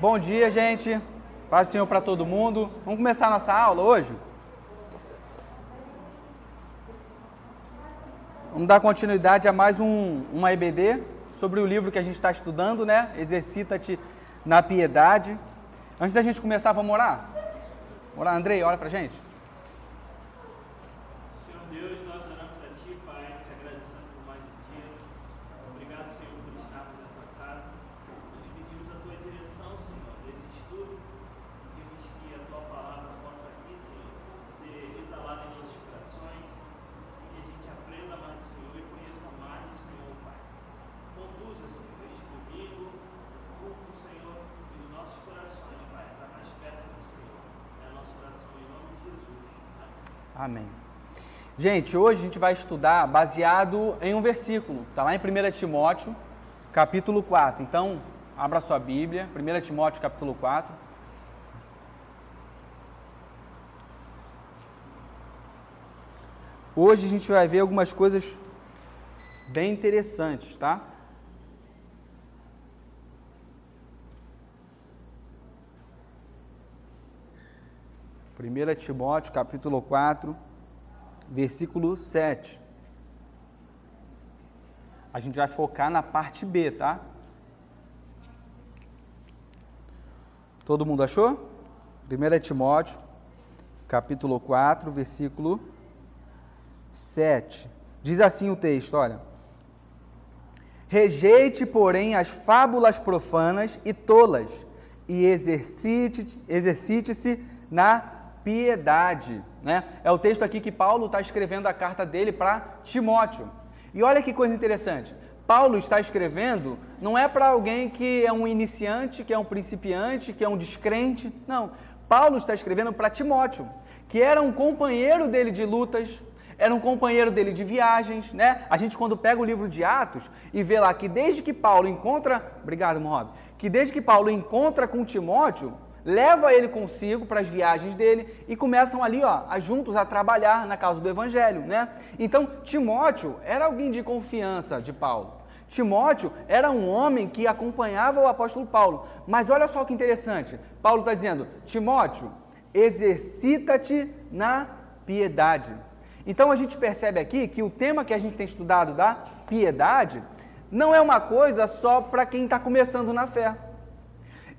Bom dia, gente. Paz do Senhor para todo mundo. Vamos começar a nossa aula hoje? Vamos dar continuidade a mais um, uma EBD sobre o livro que a gente está estudando, né? Exercita-te na piedade. Antes da gente começar, vamos orar? Orar, Andrei, olha pra gente. Gente, hoje a gente vai estudar baseado em um versículo, está lá em 1 Timóteo, capítulo 4. Então, abra sua Bíblia, 1 Timóteo, capítulo 4. Hoje a gente vai ver algumas coisas bem interessantes, tá? 1 Timóteo capítulo 4, versículo 7. A gente vai focar na parte B, tá? Todo mundo achou? 1 Timóteo, capítulo 4, versículo 7. Diz assim o texto, olha. Rejeite, porém, as fábulas profanas e tolas, e exercite-se exercite na piedade. Né? É o texto aqui que Paulo está escrevendo a carta dele para Timóteo. E olha que coisa interessante. Paulo está escrevendo não é para alguém que é um iniciante, que é um principiante, que é um descrente. Não. Paulo está escrevendo para Timóteo, que era um companheiro dele de lutas, era um companheiro dele de viagens, né? A gente quando pega o livro de Atos e vê lá que desde que Paulo encontra, obrigado, Mohamed, que desde que Paulo encontra com Timóteo, leva ele consigo para as viagens dele e começam ali, ó, a juntos a trabalhar na causa do evangelho, né? Então, Timóteo era alguém de confiança de Paulo. Timóteo era um homem que acompanhava o apóstolo Paulo. Mas olha só que interessante. Paulo está dizendo: Timóteo, exercita-te na piedade. Então a gente percebe aqui que o tema que a gente tem estudado da piedade não é uma coisa só para quem está começando na fé.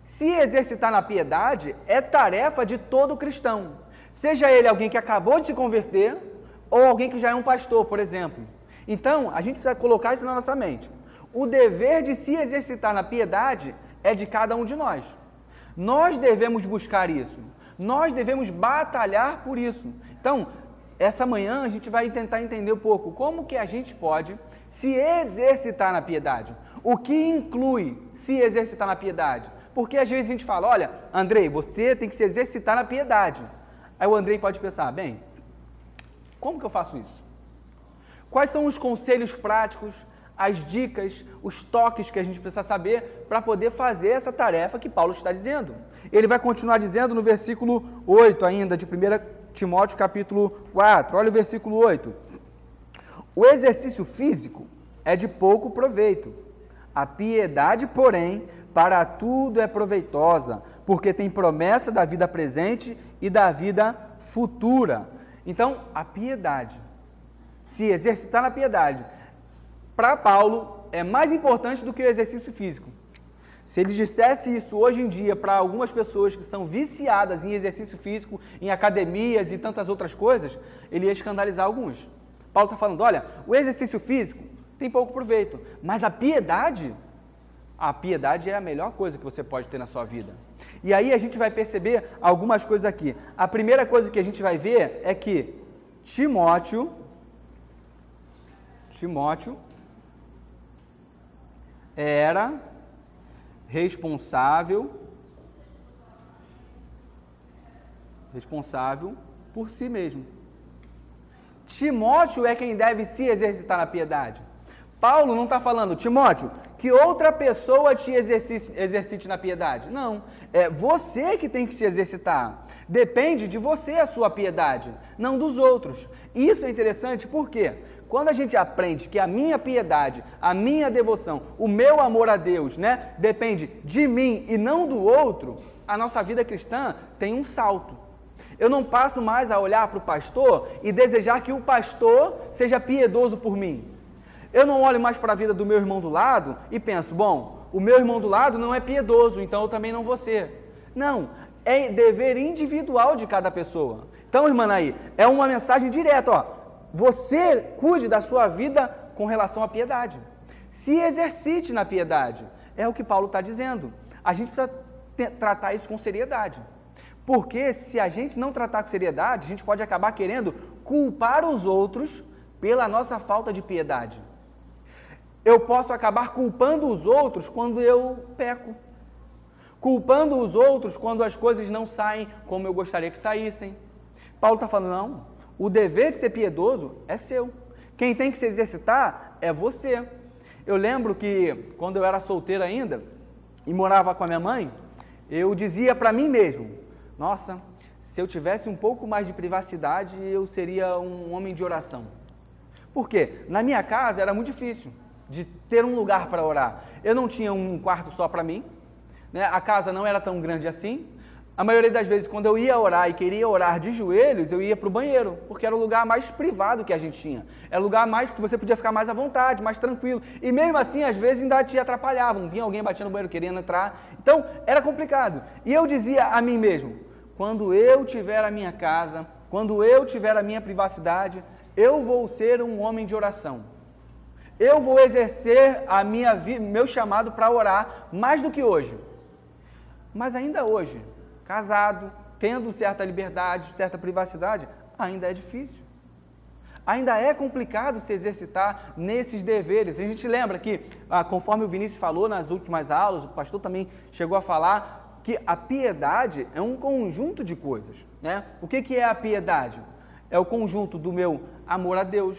Se exercitar na piedade é tarefa de todo cristão, seja ele alguém que acabou de se converter ou alguém que já é um pastor, por exemplo. Então, a gente precisa colocar isso na nossa mente. O dever de se exercitar na piedade é de cada um de nós. Nós devemos buscar isso. Nós devemos batalhar por isso. Então, essa manhã a gente vai tentar entender um pouco como que a gente pode se exercitar na piedade. O que inclui se exercitar na piedade? Porque às vezes a gente fala, olha, Andrei, você tem que se exercitar na piedade. Aí o Andrei pode pensar, bem, como que eu faço isso? Quais são os conselhos práticos, as dicas, os toques que a gente precisa saber para poder fazer essa tarefa que Paulo está dizendo? Ele vai continuar dizendo no versículo 8 ainda, de 1 Timóteo capítulo 4. Olha o versículo 8. O exercício físico é de pouco proveito a piedade, porém, para tudo é proveitosa, porque tem promessa da vida presente e da vida futura. Então, a piedade, se exercitar na piedade, para Paulo é mais importante do que o exercício físico. Se ele dissesse isso hoje em dia para algumas pessoas que são viciadas em exercício físico, em academias e tantas outras coisas, ele ia escandalizar alguns. Paulo está falando: olha, o exercício físico tem pouco proveito. Mas a piedade, a piedade é a melhor coisa que você pode ter na sua vida. E aí a gente vai perceber algumas coisas aqui. A primeira coisa que a gente vai ver é que Timóteo, Timóteo era responsável responsável por si mesmo. Timóteo é quem deve se exercitar na piedade. Paulo não está falando, Timóteo, que outra pessoa te exercite, exercite, na piedade. Não. É você que tem que se exercitar. Depende de você a sua piedade, não dos outros. Isso é interessante porque quando a gente aprende que a minha piedade, a minha devoção, o meu amor a Deus, né, depende de mim e não do outro, a nossa vida cristã tem um salto. Eu não passo mais a olhar para o pastor e desejar que o pastor seja piedoso por mim. Eu não olho mais para a vida do meu irmão do lado e penso, bom, o meu irmão do lado não é piedoso, então eu também não vou ser. Não, é dever individual de cada pessoa. Então, irmã aí, é uma mensagem direta, ó. Você cuide da sua vida com relação à piedade. Se exercite na piedade. É o que Paulo está dizendo. A gente precisa tratar isso com seriedade. Porque se a gente não tratar com seriedade, a gente pode acabar querendo culpar os outros pela nossa falta de piedade eu posso acabar culpando os outros quando eu peco. Culpando os outros quando as coisas não saem como eu gostaria que saíssem. Paulo está falando, não, o dever de ser piedoso é seu. Quem tem que se exercitar é você. Eu lembro que quando eu era solteiro ainda e morava com a minha mãe, eu dizia para mim mesmo: Nossa, se eu tivesse um pouco mais de privacidade, eu seria um homem de oração. Por quê? Na minha casa era muito difícil de ter um lugar para orar. Eu não tinha um quarto só para mim, né? a casa não era tão grande assim. A maioria das vezes, quando eu ia orar e queria orar de joelhos, eu ia para o banheiro, porque era o lugar mais privado que a gente tinha. Era o lugar mais que você podia ficar mais à vontade, mais tranquilo. E mesmo assim, às vezes ainda te atrapalhavam. Vinha alguém batendo no banheiro querendo entrar. Então, era complicado. E eu dizia a mim mesmo: quando eu tiver a minha casa, quando eu tiver a minha privacidade, eu vou ser um homem de oração eu vou exercer a minha meu chamado para orar mais do que hoje. Mas ainda hoje, casado, tendo certa liberdade, certa privacidade, ainda é difícil. Ainda é complicado se exercitar nesses deveres. A gente lembra que, ah, conforme o Vinícius falou nas últimas aulas, o pastor também chegou a falar que a piedade é um conjunto de coisas. Né? O que, que é a piedade? É o conjunto do meu amor a Deus,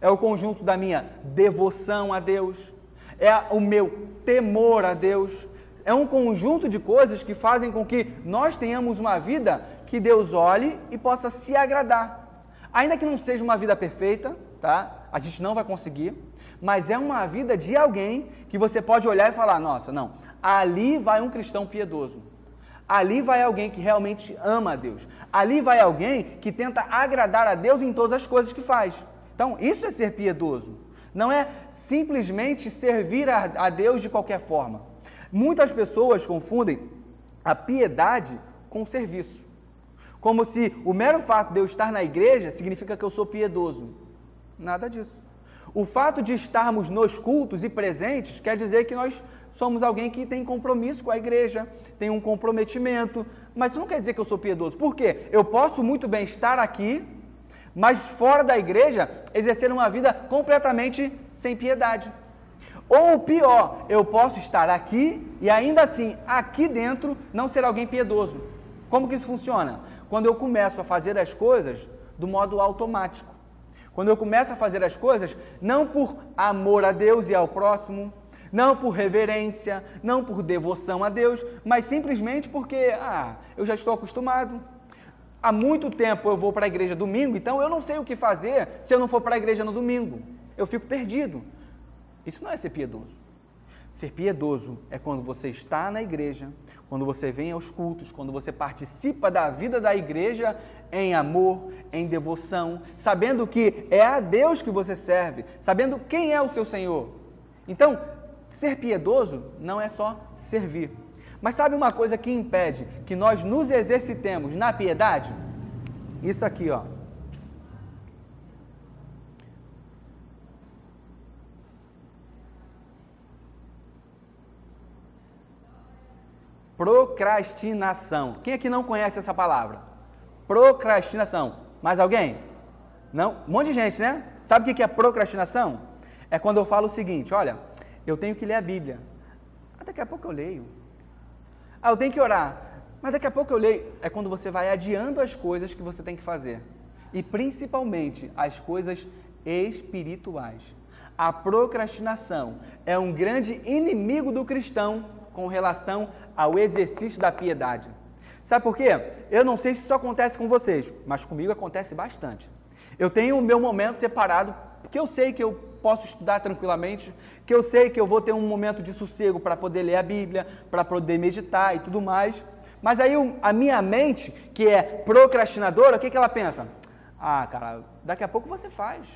é o conjunto da minha devoção a Deus, é o meu temor a Deus. É um conjunto de coisas que fazem com que nós tenhamos uma vida que Deus olhe e possa se agradar. Ainda que não seja uma vida perfeita, tá? A gente não vai conseguir, mas é uma vida de alguém que você pode olhar e falar: nossa, não, ali vai um cristão piedoso. Ali vai alguém que realmente ama a Deus. Ali vai alguém que tenta agradar a Deus em todas as coisas que faz. Então, isso é ser piedoso. Não é simplesmente servir a, Deus de qualquer forma. Muitas pessoas confundem a piedade com serviço. Como se o mero fato de eu estar na igreja significa que eu sou piedoso. Nada disso. O fato de estarmos nos cultos e presentes quer dizer que nós somos alguém que tem compromisso com a igreja, tem um comprometimento, mas isso não quer dizer que eu sou piedoso. Por quê? Eu posso muito bem estar aqui mas fora da igreja exercer uma vida completamente sem piedade. Ou pior, eu posso estar aqui e ainda assim, aqui dentro, não ser alguém piedoso. Como que isso funciona? Quando eu começo a fazer as coisas do modo automático. Quando eu começo a fazer as coisas não por amor a Deus e ao próximo, não por reverência, não por devoção a Deus, mas simplesmente porque, ah, eu já estou acostumado, Há muito tempo eu vou para a igreja domingo, então eu não sei o que fazer se eu não for para a igreja no domingo. Eu fico perdido. Isso não é ser piedoso. Ser piedoso é quando você está na igreja, quando você vem aos cultos, quando você participa da vida da igreja em amor, em devoção, sabendo que é a Deus que você serve, sabendo quem é o seu Senhor. Então, ser piedoso não é só servir, mas sabe uma coisa que impede que nós nos exercitemos na piedade? Isso aqui, ó. Procrastinação. Quem aqui não conhece essa palavra? Procrastinação. Mais alguém? Não? Um monte de gente, né? Sabe o que é procrastinação? É quando eu falo o seguinte: olha, eu tenho que ler a Bíblia. Daqui a pouco eu leio. Ah, eu tenho que orar. Mas daqui a pouco eu leio. É quando você vai adiando as coisas que você tem que fazer. E principalmente as coisas espirituais. A procrastinação é um grande inimigo do cristão com relação ao exercício da piedade. Sabe por quê? Eu não sei se isso acontece com vocês, mas comigo acontece bastante. Eu tenho o meu momento separado, porque eu sei que eu posso estudar tranquilamente, que eu sei que eu vou ter um momento de sossego para poder ler a Bíblia, para poder meditar e tudo mais. Mas aí a minha mente, que é procrastinadora, o que, que ela pensa? Ah, cara, daqui a pouco você faz.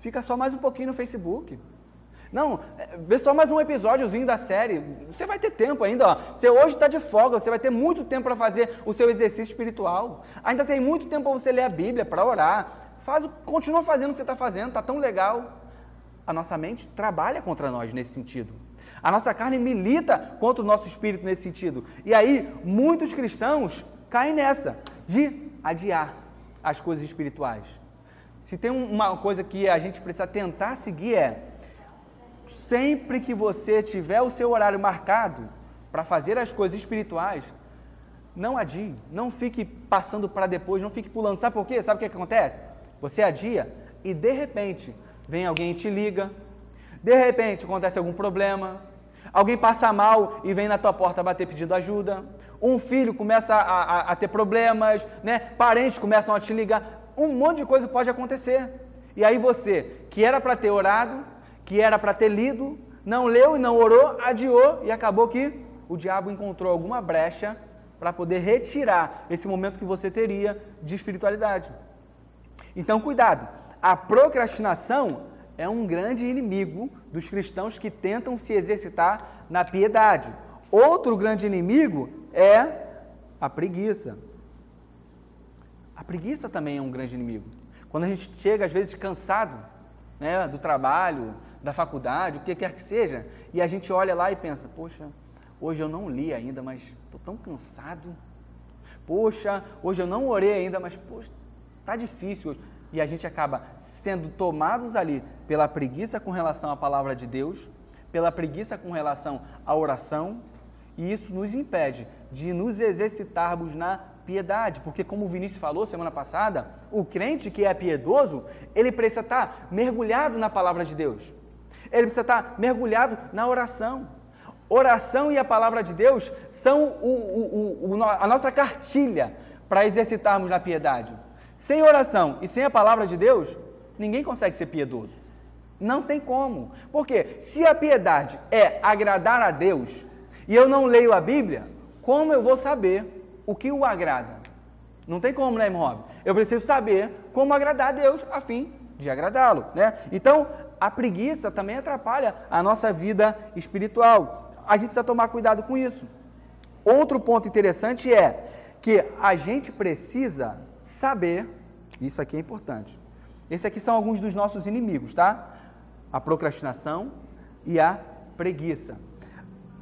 Fica só mais um pouquinho no Facebook. Não, é, vê só mais um episódiozinho da série. Você vai ter tempo ainda. Ó. Você hoje está de folga, você vai ter muito tempo para fazer o seu exercício espiritual. Ainda tem muito tempo para você ler a Bíblia, para orar. Faz, continua fazendo o que você está fazendo, está tão legal. A nossa mente trabalha contra nós nesse sentido. A nossa carne milita contra o nosso espírito nesse sentido. E aí, muitos cristãos caem nessa de adiar as coisas espirituais. Se tem uma coisa que a gente precisa tentar seguir é sempre que você tiver o seu horário marcado para fazer as coisas espirituais, não adie, não fique passando para depois, não fique pulando. Sabe por quê? Sabe o que acontece? Você adia e de repente vem alguém e te liga, de repente acontece algum problema, alguém passa mal e vem na tua porta bater pedindo ajuda, um filho começa a, a, a ter problemas, né? parentes começam a te ligar, um monte de coisa pode acontecer. E aí você, que era para ter orado, que era para ter lido, não leu e não orou, adiou e acabou que o diabo encontrou alguma brecha para poder retirar esse momento que você teria de espiritualidade. Então, cuidado, a procrastinação é um grande inimigo dos cristãos que tentam se exercitar na piedade. Outro grande inimigo é a preguiça. A preguiça também é um grande inimigo. Quando a gente chega, às vezes, cansado né, do trabalho, da faculdade, o que quer que seja, e a gente olha lá e pensa: poxa, hoje eu não li ainda, mas estou tão cansado. Poxa, hoje eu não orei ainda, mas poxa, está difícil e a gente acaba sendo tomados ali pela preguiça com relação à palavra de Deus, pela preguiça com relação à oração, e isso nos impede de nos exercitarmos na piedade, porque como o Vinícius falou semana passada, o crente que é piedoso, ele precisa estar mergulhado na palavra de Deus. Ele precisa estar mergulhado na oração. Oração e a palavra de Deus são o, o, o, a nossa cartilha para exercitarmos na piedade. Sem oração e sem a palavra de Deus, ninguém consegue ser piedoso. Não tem como. Porque se a piedade é agradar a Deus e eu não leio a Bíblia, como eu vou saber o que o agrada? Não tem como, né, irmão Eu preciso saber como agradar a Deus a fim de agradá-lo, né? Então, a preguiça também atrapalha a nossa vida espiritual. A gente precisa tomar cuidado com isso. Outro ponto interessante é que a gente precisa saber, isso aqui é importante. Esses aqui são alguns dos nossos inimigos, tá? A procrastinação e a preguiça.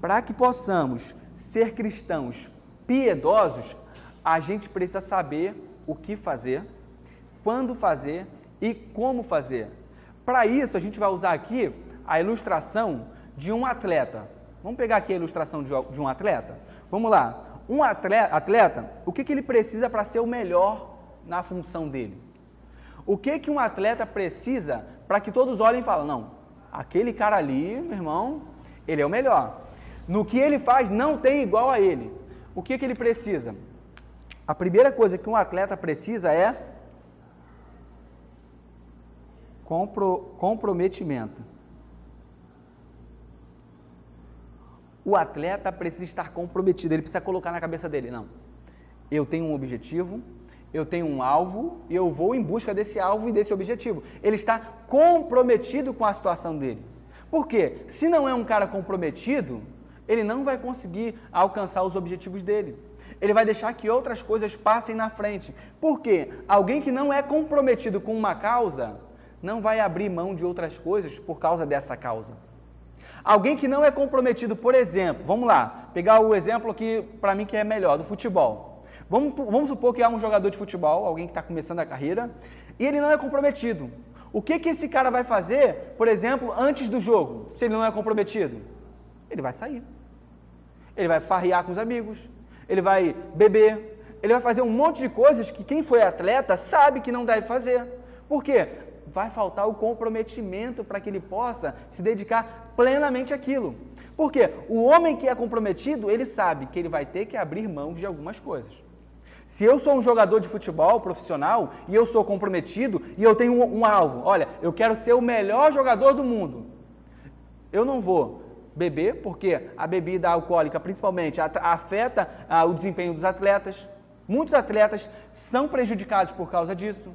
Para que possamos ser cristãos piedosos, a gente precisa saber o que fazer, quando fazer e como fazer. Para isso, a gente vai usar aqui a ilustração de um atleta. Vamos pegar aqui a ilustração de um atleta? Vamos lá. Um atleta, atleta o que, que ele precisa para ser o melhor na função dele. O que que um atleta precisa para que todos olhem e falem, não, aquele cara ali, meu irmão, ele é o melhor. No que ele faz não tem igual a ele. O que que ele precisa? A primeira coisa que um atleta precisa é compro, comprometimento. O atleta precisa estar comprometido, ele precisa colocar na cabeça dele, não. Eu tenho um objetivo, eu tenho um alvo e eu vou em busca desse alvo e desse objetivo. Ele está comprometido com a situação dele. Por quê? Se não é um cara comprometido, ele não vai conseguir alcançar os objetivos dele. Ele vai deixar que outras coisas passem na frente. Por quê? Alguém que não é comprometido com uma causa não vai abrir mão de outras coisas por causa dessa causa. Alguém que não é comprometido, por exemplo, vamos lá, pegar o exemplo que para mim que é melhor, do futebol. Vamos, vamos supor que há um jogador de futebol, alguém que está começando a carreira, e ele não é comprometido. O que, que esse cara vai fazer, por exemplo, antes do jogo, se ele não é comprometido? Ele vai sair. Ele vai farrear com os amigos, ele vai beber, ele vai fazer um monte de coisas que quem foi atleta sabe que não deve fazer. Por quê? vai faltar o comprometimento para que ele possa se dedicar plenamente àquilo. Porque o homem que é comprometido, ele sabe que ele vai ter que abrir mão de algumas coisas. Se eu sou um jogador de futebol profissional e eu sou comprometido e eu tenho um, um alvo, olha, eu quero ser o melhor jogador do mundo. Eu não vou beber, porque a bebida alcoólica, principalmente, afeta ah, o desempenho dos atletas. Muitos atletas são prejudicados por causa disso.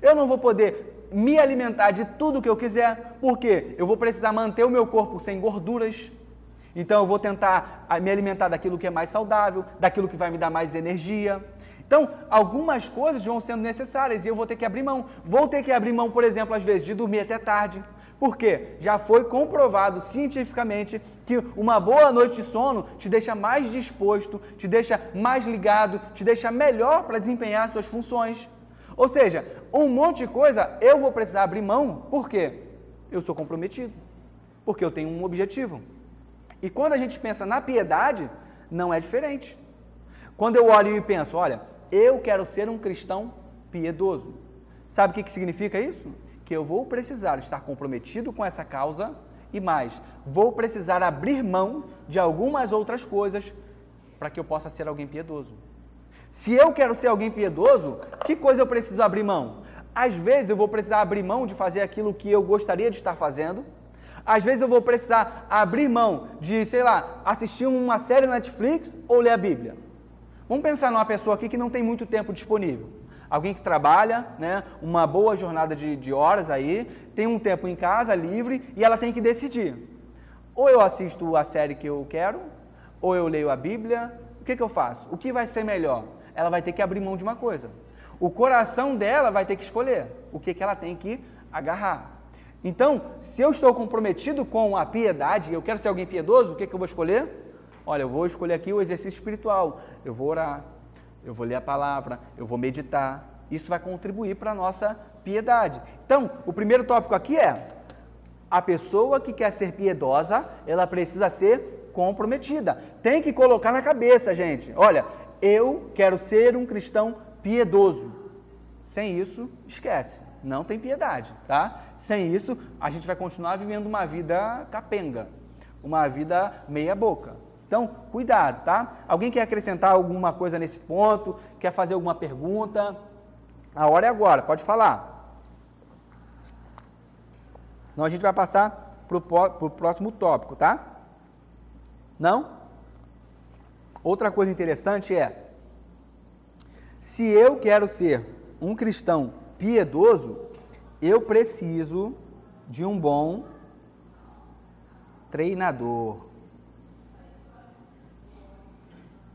Eu não vou poder me alimentar de tudo que eu quiser, porque eu vou precisar manter o meu corpo sem gorduras. Então eu vou tentar ah, me alimentar daquilo que é mais saudável, daquilo que vai me dar mais energia. Então, algumas coisas vão sendo necessárias e eu vou ter que abrir mão. Vou ter que abrir mão, por exemplo, às vezes, de dormir até tarde. Porque já foi comprovado cientificamente que uma boa noite de sono te deixa mais disposto, te deixa mais ligado, te deixa melhor para desempenhar suas funções. Ou seja, um monte de coisa eu vou precisar abrir mão, por quê? Eu sou comprometido, porque eu tenho um objetivo. E quando a gente pensa na piedade, não é diferente. Quando eu olho e penso, olha, eu quero ser um cristão piedoso. Sabe o que, que significa isso? Que eu vou precisar estar comprometido com essa causa e mais, vou precisar abrir mão de algumas outras coisas para que eu possa ser alguém piedoso. Se eu quero ser alguém piedoso, que coisa eu preciso abrir mão? Às vezes eu vou precisar abrir mão de fazer aquilo que eu gostaria de estar fazendo. Às vezes eu vou precisar abrir mão de, sei lá, assistir uma série na Netflix ou ler a Bíblia. Vamos pensar numa pessoa aqui que não tem muito tempo disponível. Alguém que trabalha, né, uma boa jornada de, de horas aí, tem um tempo em casa livre e ela tem que decidir. Ou eu assisto a série que eu quero, ou eu leio a Bíblia. O que, que eu faço? O que vai ser melhor? Ela vai ter que abrir mão de uma coisa. O coração dela vai ter que escolher o que, que ela tem que agarrar. Então, se eu estou comprometido com a piedade, eu quero ser alguém piedoso, o que, que eu vou escolher? Olha, eu vou escolher aqui o exercício espiritual. Eu vou orar, eu vou ler a palavra, eu vou meditar. Isso vai contribuir para a nossa piedade. Então, o primeiro tópico aqui é: a pessoa que quer ser piedosa, ela precisa ser comprometida. Tem que colocar na cabeça, gente. Olha, eu quero ser um cristão piedoso. Sem isso, esquece. Não tem piedade, tá? Sem isso, a gente vai continuar vivendo uma vida capenga, uma vida meia boca. Então, cuidado, tá? Alguém quer acrescentar alguma coisa nesse ponto? Quer fazer alguma pergunta? A hora é agora, pode falar. Não, a gente vai passar para o próximo tópico, tá? Não? Outra coisa interessante é: se eu quero ser um cristão piedoso, eu preciso de um bom treinador.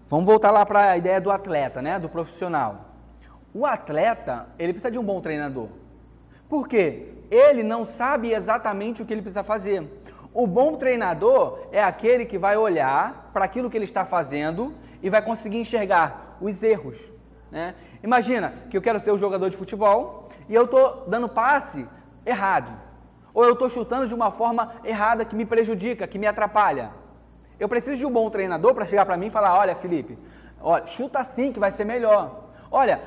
Vamos voltar lá para a ideia do atleta, né? Do profissional. O atleta, ele precisa de um bom treinador. Por quê? Ele não sabe exatamente o que ele precisa fazer. O bom treinador é aquele que vai olhar para aquilo que ele está fazendo e vai conseguir enxergar os erros. Né? Imagina que eu quero ser um jogador de futebol e eu estou dando passe errado. Ou eu estou chutando de uma forma errada que me prejudica, que me atrapalha. Eu preciso de um bom treinador para chegar para mim e falar: olha, Felipe, olha, chuta assim que vai ser melhor. Olha,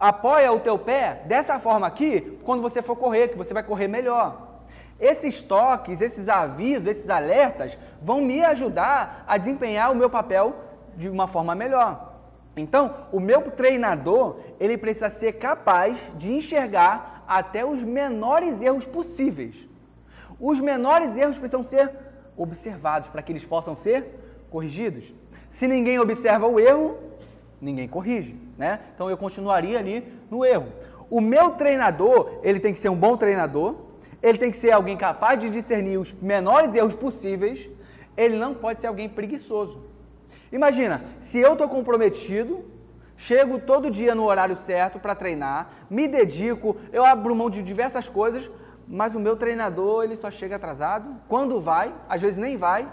apoia o teu pé dessa forma aqui quando você for correr, que você vai correr melhor. Esses toques, esses avisos, esses alertas vão me ajudar a desempenhar o meu papel de uma forma melhor. Então, o meu treinador, ele precisa ser capaz de enxergar até os menores erros possíveis. Os menores erros precisam ser observados para que eles possam ser corrigidos. Se ninguém observa o erro, ninguém corrige, né? Então eu continuaria ali no erro. O meu treinador, ele tem que ser um bom treinador, ele tem que ser alguém capaz de discernir os menores erros possíveis, ele não pode ser alguém preguiçoso. Imagina, se eu estou comprometido, chego todo dia no horário certo para treinar, me dedico, eu abro mão de diversas coisas, mas o meu treinador ele só chega atrasado. Quando vai, às vezes nem vai.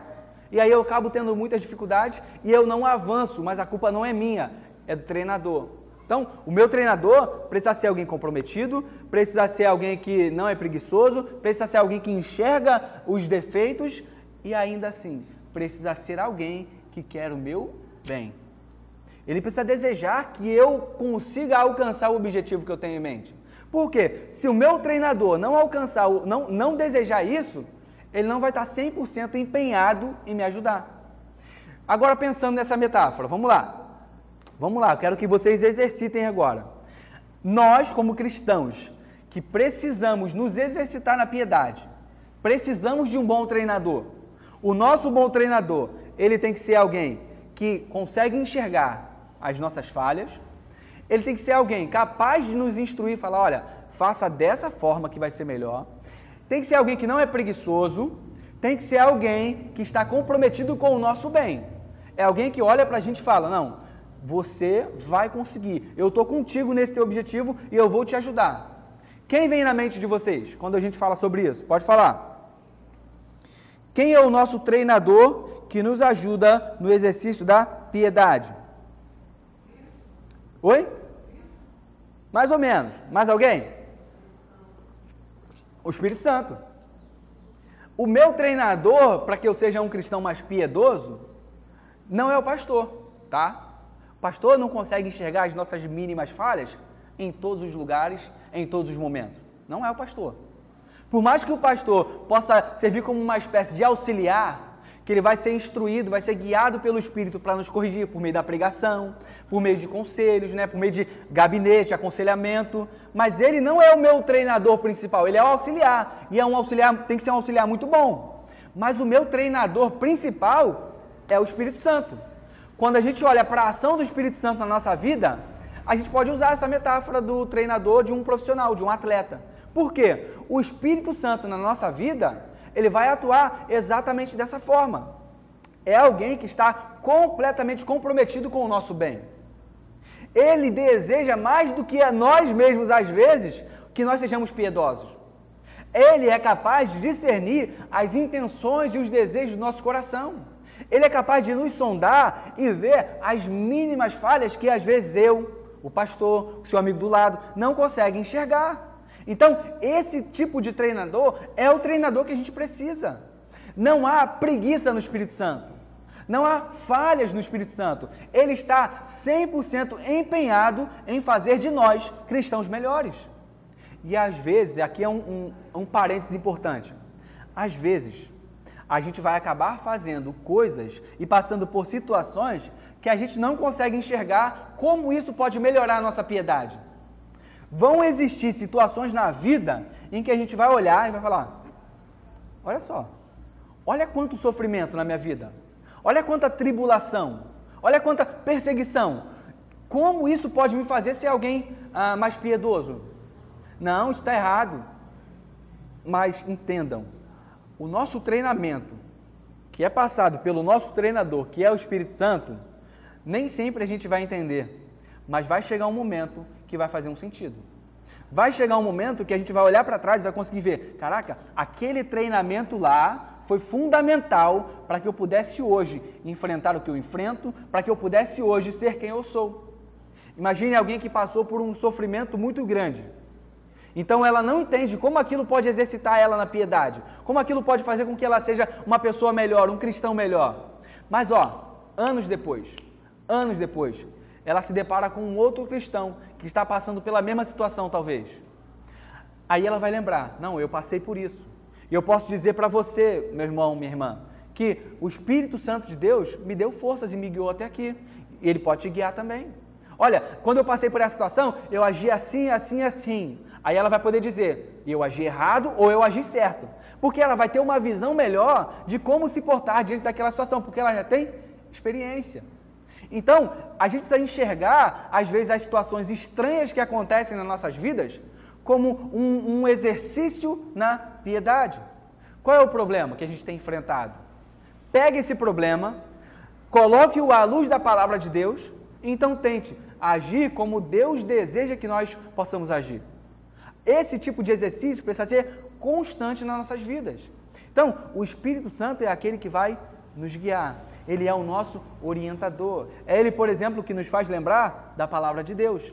E aí eu acabo tendo muitas dificuldades e eu não avanço, mas a culpa não é minha, é do treinador. Então, o meu treinador precisa ser alguém comprometido, precisa ser alguém que não é preguiçoso, precisa ser alguém que enxerga os defeitos e ainda assim, precisa ser alguém que quer o meu bem. Ele precisa desejar que eu consiga alcançar o objetivo que eu tenho em mente. Porque se o meu treinador não alcançar, não, não desejar isso, ele não vai estar 100% empenhado em me ajudar. Agora pensando nessa metáfora, vamos lá. Vamos lá, quero que vocês exercitem agora. Nós, como cristãos, que precisamos nos exercitar na piedade, precisamos de um bom treinador. O nosso bom treinador, ele tem que ser alguém que consegue enxergar as nossas falhas, ele tem que ser alguém capaz de nos instruir, falar, olha, faça dessa forma que vai ser melhor. Tem que ser alguém que não é preguiçoso, tem que ser alguém que está comprometido com o nosso bem. É alguém que olha para a gente e fala, não, você vai conseguir. Eu estou contigo nesse teu objetivo e eu vou te ajudar. Quem vem na mente de vocês quando a gente fala sobre isso? Pode falar. Quem é o nosso treinador que nos ajuda no exercício da piedade? Oi? Mais ou menos. Mais alguém? O Espírito Santo. O meu treinador para que eu seja um cristão mais piedoso não é o pastor, tá? Pastor não consegue enxergar as nossas mínimas falhas em todos os lugares, em todos os momentos. Não é o pastor. Por mais que o pastor possa servir como uma espécie de auxiliar, que ele vai ser instruído, vai ser guiado pelo Espírito para nos corrigir por meio da pregação, por meio de conselhos, né, por meio de gabinete, aconselhamento, mas ele não é o meu treinador principal, ele é o auxiliar, e é um auxiliar, tem que ser um auxiliar muito bom. Mas o meu treinador principal é o Espírito Santo. Quando a gente olha para a ação do Espírito Santo na nossa vida, a gente pode usar essa metáfora do treinador de um profissional, de um atleta. Por quê? O Espírito Santo na nossa vida, ele vai atuar exatamente dessa forma. É alguém que está completamente comprometido com o nosso bem. Ele deseja mais do que a nós mesmos, às vezes, que nós sejamos piedosos. Ele é capaz de discernir as intenções e os desejos do nosso coração. Ele é capaz de nos sondar e ver as mínimas falhas que às vezes eu, o pastor, o seu amigo do lado, não consegue enxergar. Então, esse tipo de treinador é o treinador que a gente precisa. Não há preguiça no Espírito Santo. Não há falhas no Espírito Santo. Ele está 100% empenhado em fazer de nós cristãos melhores. E às vezes, aqui é um, um, um parênteses importante. Às vezes, a gente vai acabar fazendo coisas e passando por situações que a gente não consegue enxergar como isso pode melhorar a nossa piedade. Vão existir situações na vida em que a gente vai olhar e vai falar: olha só, olha quanto sofrimento na minha vida, olha quanta tribulação, olha quanta perseguição. Como isso pode me fazer ser alguém ah, mais piedoso? Não, está errado. Mas entendam, o nosso treinamento, que é passado pelo nosso treinador, que é o Espírito Santo, nem sempre a gente vai entender, mas vai chegar um momento que vai fazer um sentido. Vai chegar um momento que a gente vai olhar para trás e vai conseguir ver: caraca, aquele treinamento lá foi fundamental para que eu pudesse hoje enfrentar o que eu enfrento, para que eu pudesse hoje ser quem eu sou. Imagine alguém que passou por um sofrimento muito grande. Então ela não entende como aquilo pode exercitar ela na piedade, como aquilo pode fazer com que ela seja uma pessoa melhor, um cristão melhor. Mas ó, anos depois, anos depois, ela se depara com um outro cristão que está passando pela mesma situação, talvez. Aí ela vai lembrar: não, eu passei por isso. E eu posso dizer para você, meu irmão, minha irmã, que o Espírito Santo de Deus me deu forças e me guiou até aqui. E ele pode te guiar também. Olha, quando eu passei por essa situação, eu agi assim, assim, assim. Aí ela vai poder dizer, eu agi errado ou eu agi certo. Porque ela vai ter uma visão melhor de como se portar diante daquela situação, porque ela já tem experiência. Então, a gente precisa enxergar, às vezes, as situações estranhas que acontecem nas nossas vidas como um, um exercício na piedade. Qual é o problema que a gente tem enfrentado? Pegue esse problema, coloque-o à luz da palavra de Deus, e então tente agir como Deus deseja que nós possamos agir. Esse tipo de exercício precisa ser constante nas nossas vidas. Então, o Espírito Santo é aquele que vai nos guiar. Ele é o nosso orientador. É Ele, por exemplo, que nos faz lembrar da palavra de Deus.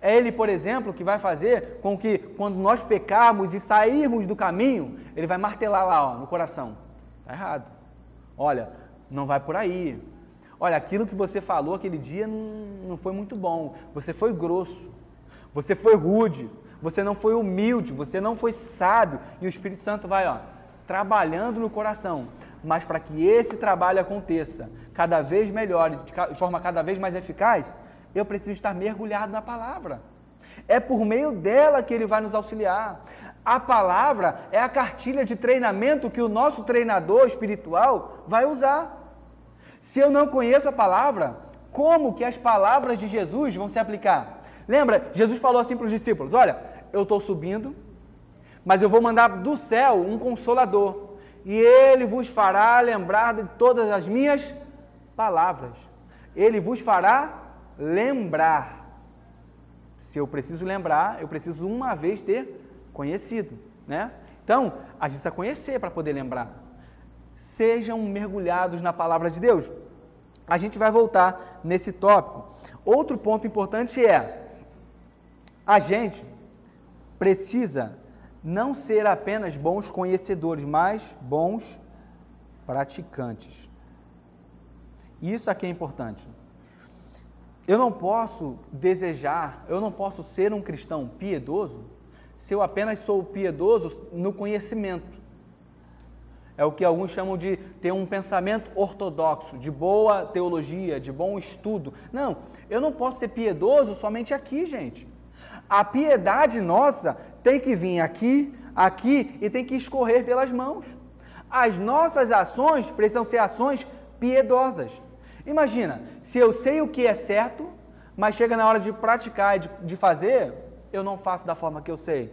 É Ele, por exemplo, que vai fazer com que, quando nós pecarmos e sairmos do caminho, Ele vai martelar lá ó, no coração. Está errado. Olha, não vai por aí. Olha, aquilo que você falou aquele dia não foi muito bom. Você foi grosso. Você foi rude. Você não foi humilde, você não foi sábio, e o Espírito Santo vai, ó, trabalhando no coração. Mas para que esse trabalho aconteça cada vez melhor, de forma cada vez mais eficaz, eu preciso estar mergulhado na palavra. É por meio dela que ele vai nos auxiliar. A palavra é a cartilha de treinamento que o nosso treinador espiritual vai usar. Se eu não conheço a palavra, como que as palavras de Jesus vão se aplicar? Lembra, Jesus falou assim para os discípulos: Olha, eu estou subindo, mas eu vou mandar do céu um consolador, e ele vos fará lembrar de todas as minhas palavras. Ele vos fará lembrar. Se eu preciso lembrar, eu preciso uma vez ter conhecido, né? Então, a gente precisa conhecer para poder lembrar. Sejam mergulhados na palavra de Deus. A gente vai voltar nesse tópico. Outro ponto importante é: a gente precisa não ser apenas bons conhecedores, mas bons praticantes. Isso aqui é importante. Eu não posso desejar, eu não posso ser um cristão piedoso se eu apenas sou piedoso no conhecimento. É o que alguns chamam de ter um pensamento ortodoxo, de boa teologia, de bom estudo. Não, eu não posso ser piedoso somente aqui, gente. A piedade nossa tem que vir aqui, aqui e tem que escorrer pelas mãos. As nossas ações precisam ser ações piedosas. Imagina, se eu sei o que é certo, mas chega na hora de praticar e de, de fazer, eu não faço da forma que eu sei.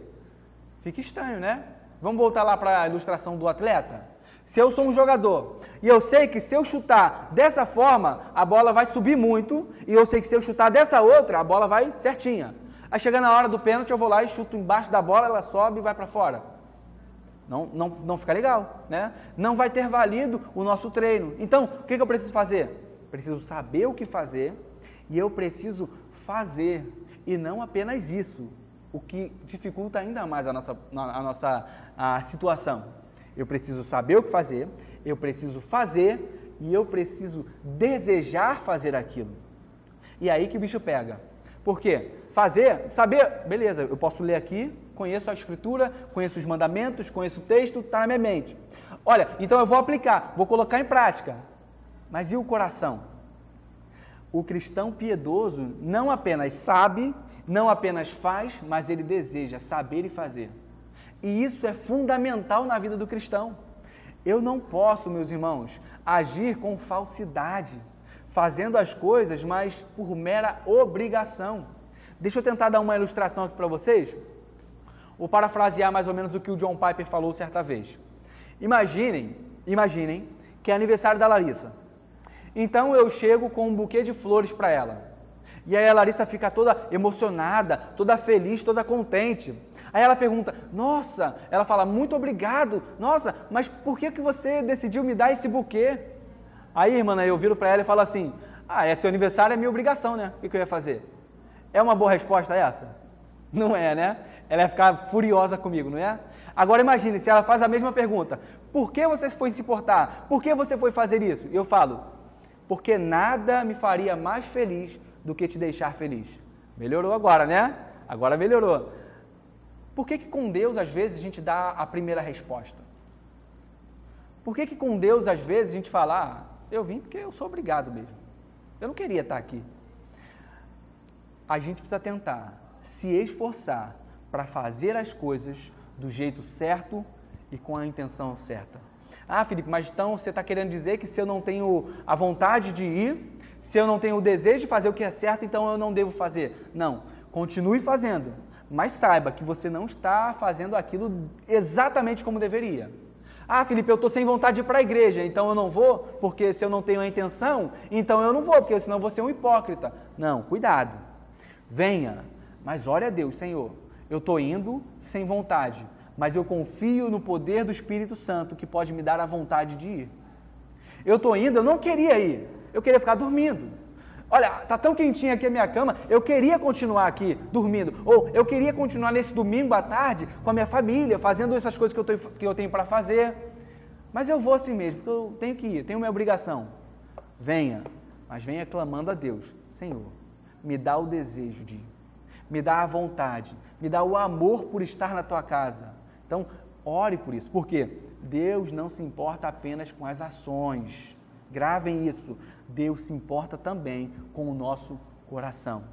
Fica estranho, né? Vamos voltar lá para a ilustração do atleta? Se eu sou um jogador e eu sei que se eu chutar dessa forma, a bola vai subir muito, e eu sei que se eu chutar dessa outra, a bola vai certinha. Aí chega na hora do pênalti, eu vou lá e chuto embaixo da bola, ela sobe e vai para fora. Não, não, não fica legal, né? Não vai ter valido o nosso treino. Então, o que, que eu preciso fazer? preciso saber o que fazer e eu preciso fazer e não apenas isso, o que dificulta ainda mais a nossa, a nossa a situação. Eu preciso saber o que fazer, eu preciso fazer e eu preciso desejar fazer aquilo. E aí que o bicho pega. Por quê? Fazer, saber, beleza, eu posso ler aqui, conheço a escritura, conheço os mandamentos, conheço o texto, está na minha mente. Olha, então eu vou aplicar, vou colocar em prática. Mas e o coração? O cristão piedoso não apenas sabe, não apenas faz, mas ele deseja saber e fazer. E isso é fundamental na vida do cristão. Eu não posso, meus irmãos, agir com falsidade, fazendo as coisas, mas por mera obrigação. Deixa eu tentar dar uma ilustração aqui para vocês. Vou parafrasear mais ou menos o que o John Piper falou certa vez. Imaginem, imaginem que é aniversário da Larissa. Então eu chego com um buquê de flores para ela. E aí a Larissa fica toda emocionada, toda feliz, toda contente. Aí ela pergunta: Nossa, ela fala: Muito obrigado. Nossa, mas por que, que você decidiu me dar esse buquê? Aí, irmã, eu viro para ela e falo assim: Ah, é seu aniversário, é minha obrigação, né? O que, que eu ia fazer? É uma boa resposta essa? Não é, né? Ela ia ficar furiosa comigo, não é? Agora imagine se ela faz a mesma pergunta: Por que você foi se importar? Por que você foi fazer isso? E eu falo: porque nada me faria mais feliz do que te deixar feliz. Melhorou agora, né? Agora melhorou. Por que, que com Deus, às vezes, a gente dá a primeira resposta? Por que, que com Deus, às vezes, a gente fala, ah, eu vim porque eu sou obrigado mesmo. Eu não queria estar aqui. A gente precisa tentar se esforçar para fazer as coisas do jeito certo e com a intenção certa. Ah, Felipe, mas então você está querendo dizer que se eu não tenho a vontade de ir, se eu não tenho o desejo de fazer o que é certo, então eu não devo fazer. Não, continue fazendo, mas saiba que você não está fazendo aquilo exatamente como deveria. Ah, Felipe, eu estou sem vontade de ir para a igreja, então eu não vou, porque se eu não tenho a intenção, então eu não vou, porque senão eu vou ser um hipócrita. Não, cuidado. Venha, mas ore a Deus, Senhor. Eu estou indo sem vontade, mas eu confio no poder do Espírito Santo que pode me dar a vontade de ir. Eu estou indo, eu não queria ir, eu queria ficar dormindo. Olha, tá tão quentinha aqui a minha cama, eu queria continuar aqui dormindo. Ou eu queria continuar nesse domingo à tarde com a minha família, fazendo essas coisas que eu, tô, que eu tenho para fazer. Mas eu vou assim mesmo, porque eu tenho que ir, tenho minha obrigação. Venha, mas venha clamando a Deus: Senhor, me dá o desejo de ir. me dá a vontade, me dá o amor por estar na tua casa. Então, ore por isso. Por quê? Deus não se importa apenas com as ações. Gravem isso. Deus se importa também com o nosso coração.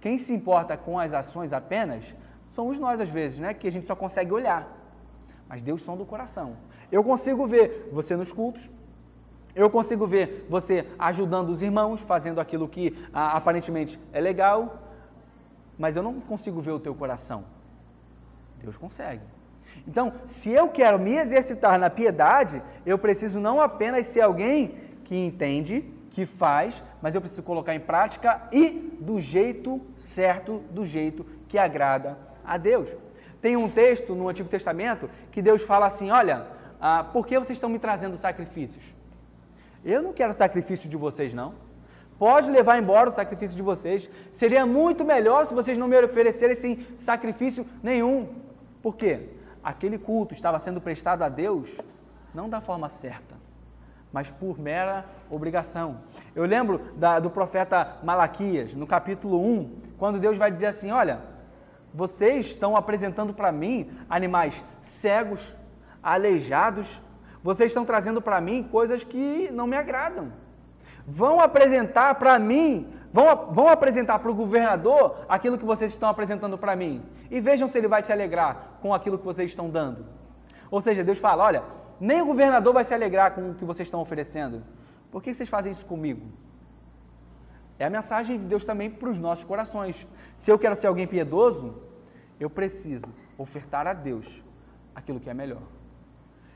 Quem se importa com as ações apenas somos nós, às vezes, né? Que a gente só consegue olhar. Mas Deus som do coração. Eu consigo ver você nos cultos. Eu consigo ver você ajudando os irmãos, fazendo aquilo que ah, aparentemente é legal. Mas eu não consigo ver o teu coração. Deus consegue. Então, se eu quero me exercitar na piedade, eu preciso não apenas ser alguém que entende, que faz, mas eu preciso colocar em prática e do jeito certo, do jeito que agrada a Deus. Tem um texto no Antigo Testamento que Deus fala assim: Olha, ah, por que vocês estão me trazendo sacrifícios? Eu não quero sacrifício de vocês, não. Pode levar embora o sacrifício de vocês. Seria muito melhor se vocês não me oferecessem sacrifício nenhum. Por quê? Aquele culto estava sendo prestado a Deus não da forma certa mas por mera obrigação. Eu lembro da, do profeta Malaquias, no capítulo 1, quando Deus vai dizer assim: Olha, vocês estão apresentando para mim animais cegos, aleijados, vocês estão trazendo para mim coisas que não me agradam. Vão apresentar para mim, vão, vão apresentar para o governador aquilo que vocês estão apresentando para mim. E vejam se ele vai se alegrar com aquilo que vocês estão dando. Ou seja, Deus fala: olha, nem o governador vai se alegrar com o que vocês estão oferecendo. Por que vocês fazem isso comigo? É a mensagem de Deus também para os nossos corações. Se eu quero ser alguém piedoso, eu preciso ofertar a Deus aquilo que é melhor.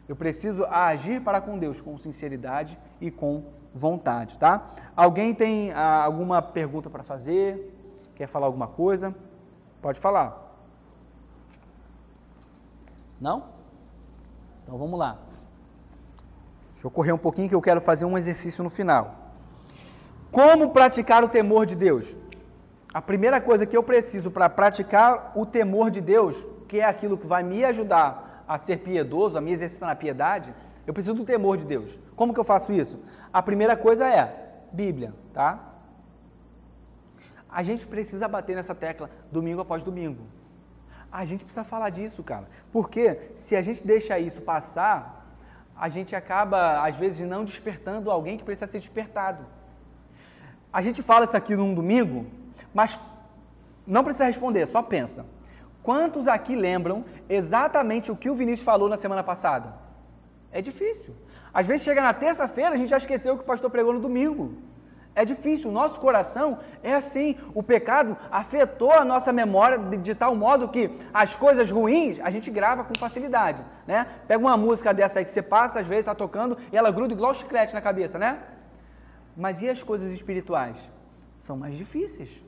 Eu preciso agir para com Deus com sinceridade e com vontade, tá? Alguém tem ah, alguma pergunta para fazer? Quer falar alguma coisa? Pode falar. Não? Então vamos lá. Deixa eu correr um pouquinho que eu quero fazer um exercício no final. Como praticar o temor de Deus? A primeira coisa que eu preciso para praticar o temor de Deus, que é aquilo que vai me ajudar a ser piedoso, a me exercitar na piedade, eu preciso do temor de Deus. Como que eu faço isso? A primeira coisa é Bíblia, tá? A gente precisa bater nessa tecla domingo após domingo. A gente precisa falar disso, cara. Porque se a gente deixa isso passar, a gente acaba, às vezes, não despertando alguém que precisa ser despertado. A gente fala isso aqui num domingo, mas não precisa responder, só pensa. Quantos aqui lembram exatamente o que o Vinícius falou na semana passada? É difícil. Às vezes chega na terça-feira, a gente já esqueceu o que o pastor pregou no domingo. É difícil, o nosso coração é assim. O pecado afetou a nossa memória de, de, tal modo que as coisas ruins a gente grava com facilidade, né? Pega uma música dessa aí que você passa, às vezes está tocando e ela gruda igual chiclete na cabeça, né? Mas e as coisas espirituais? São mais difíceis.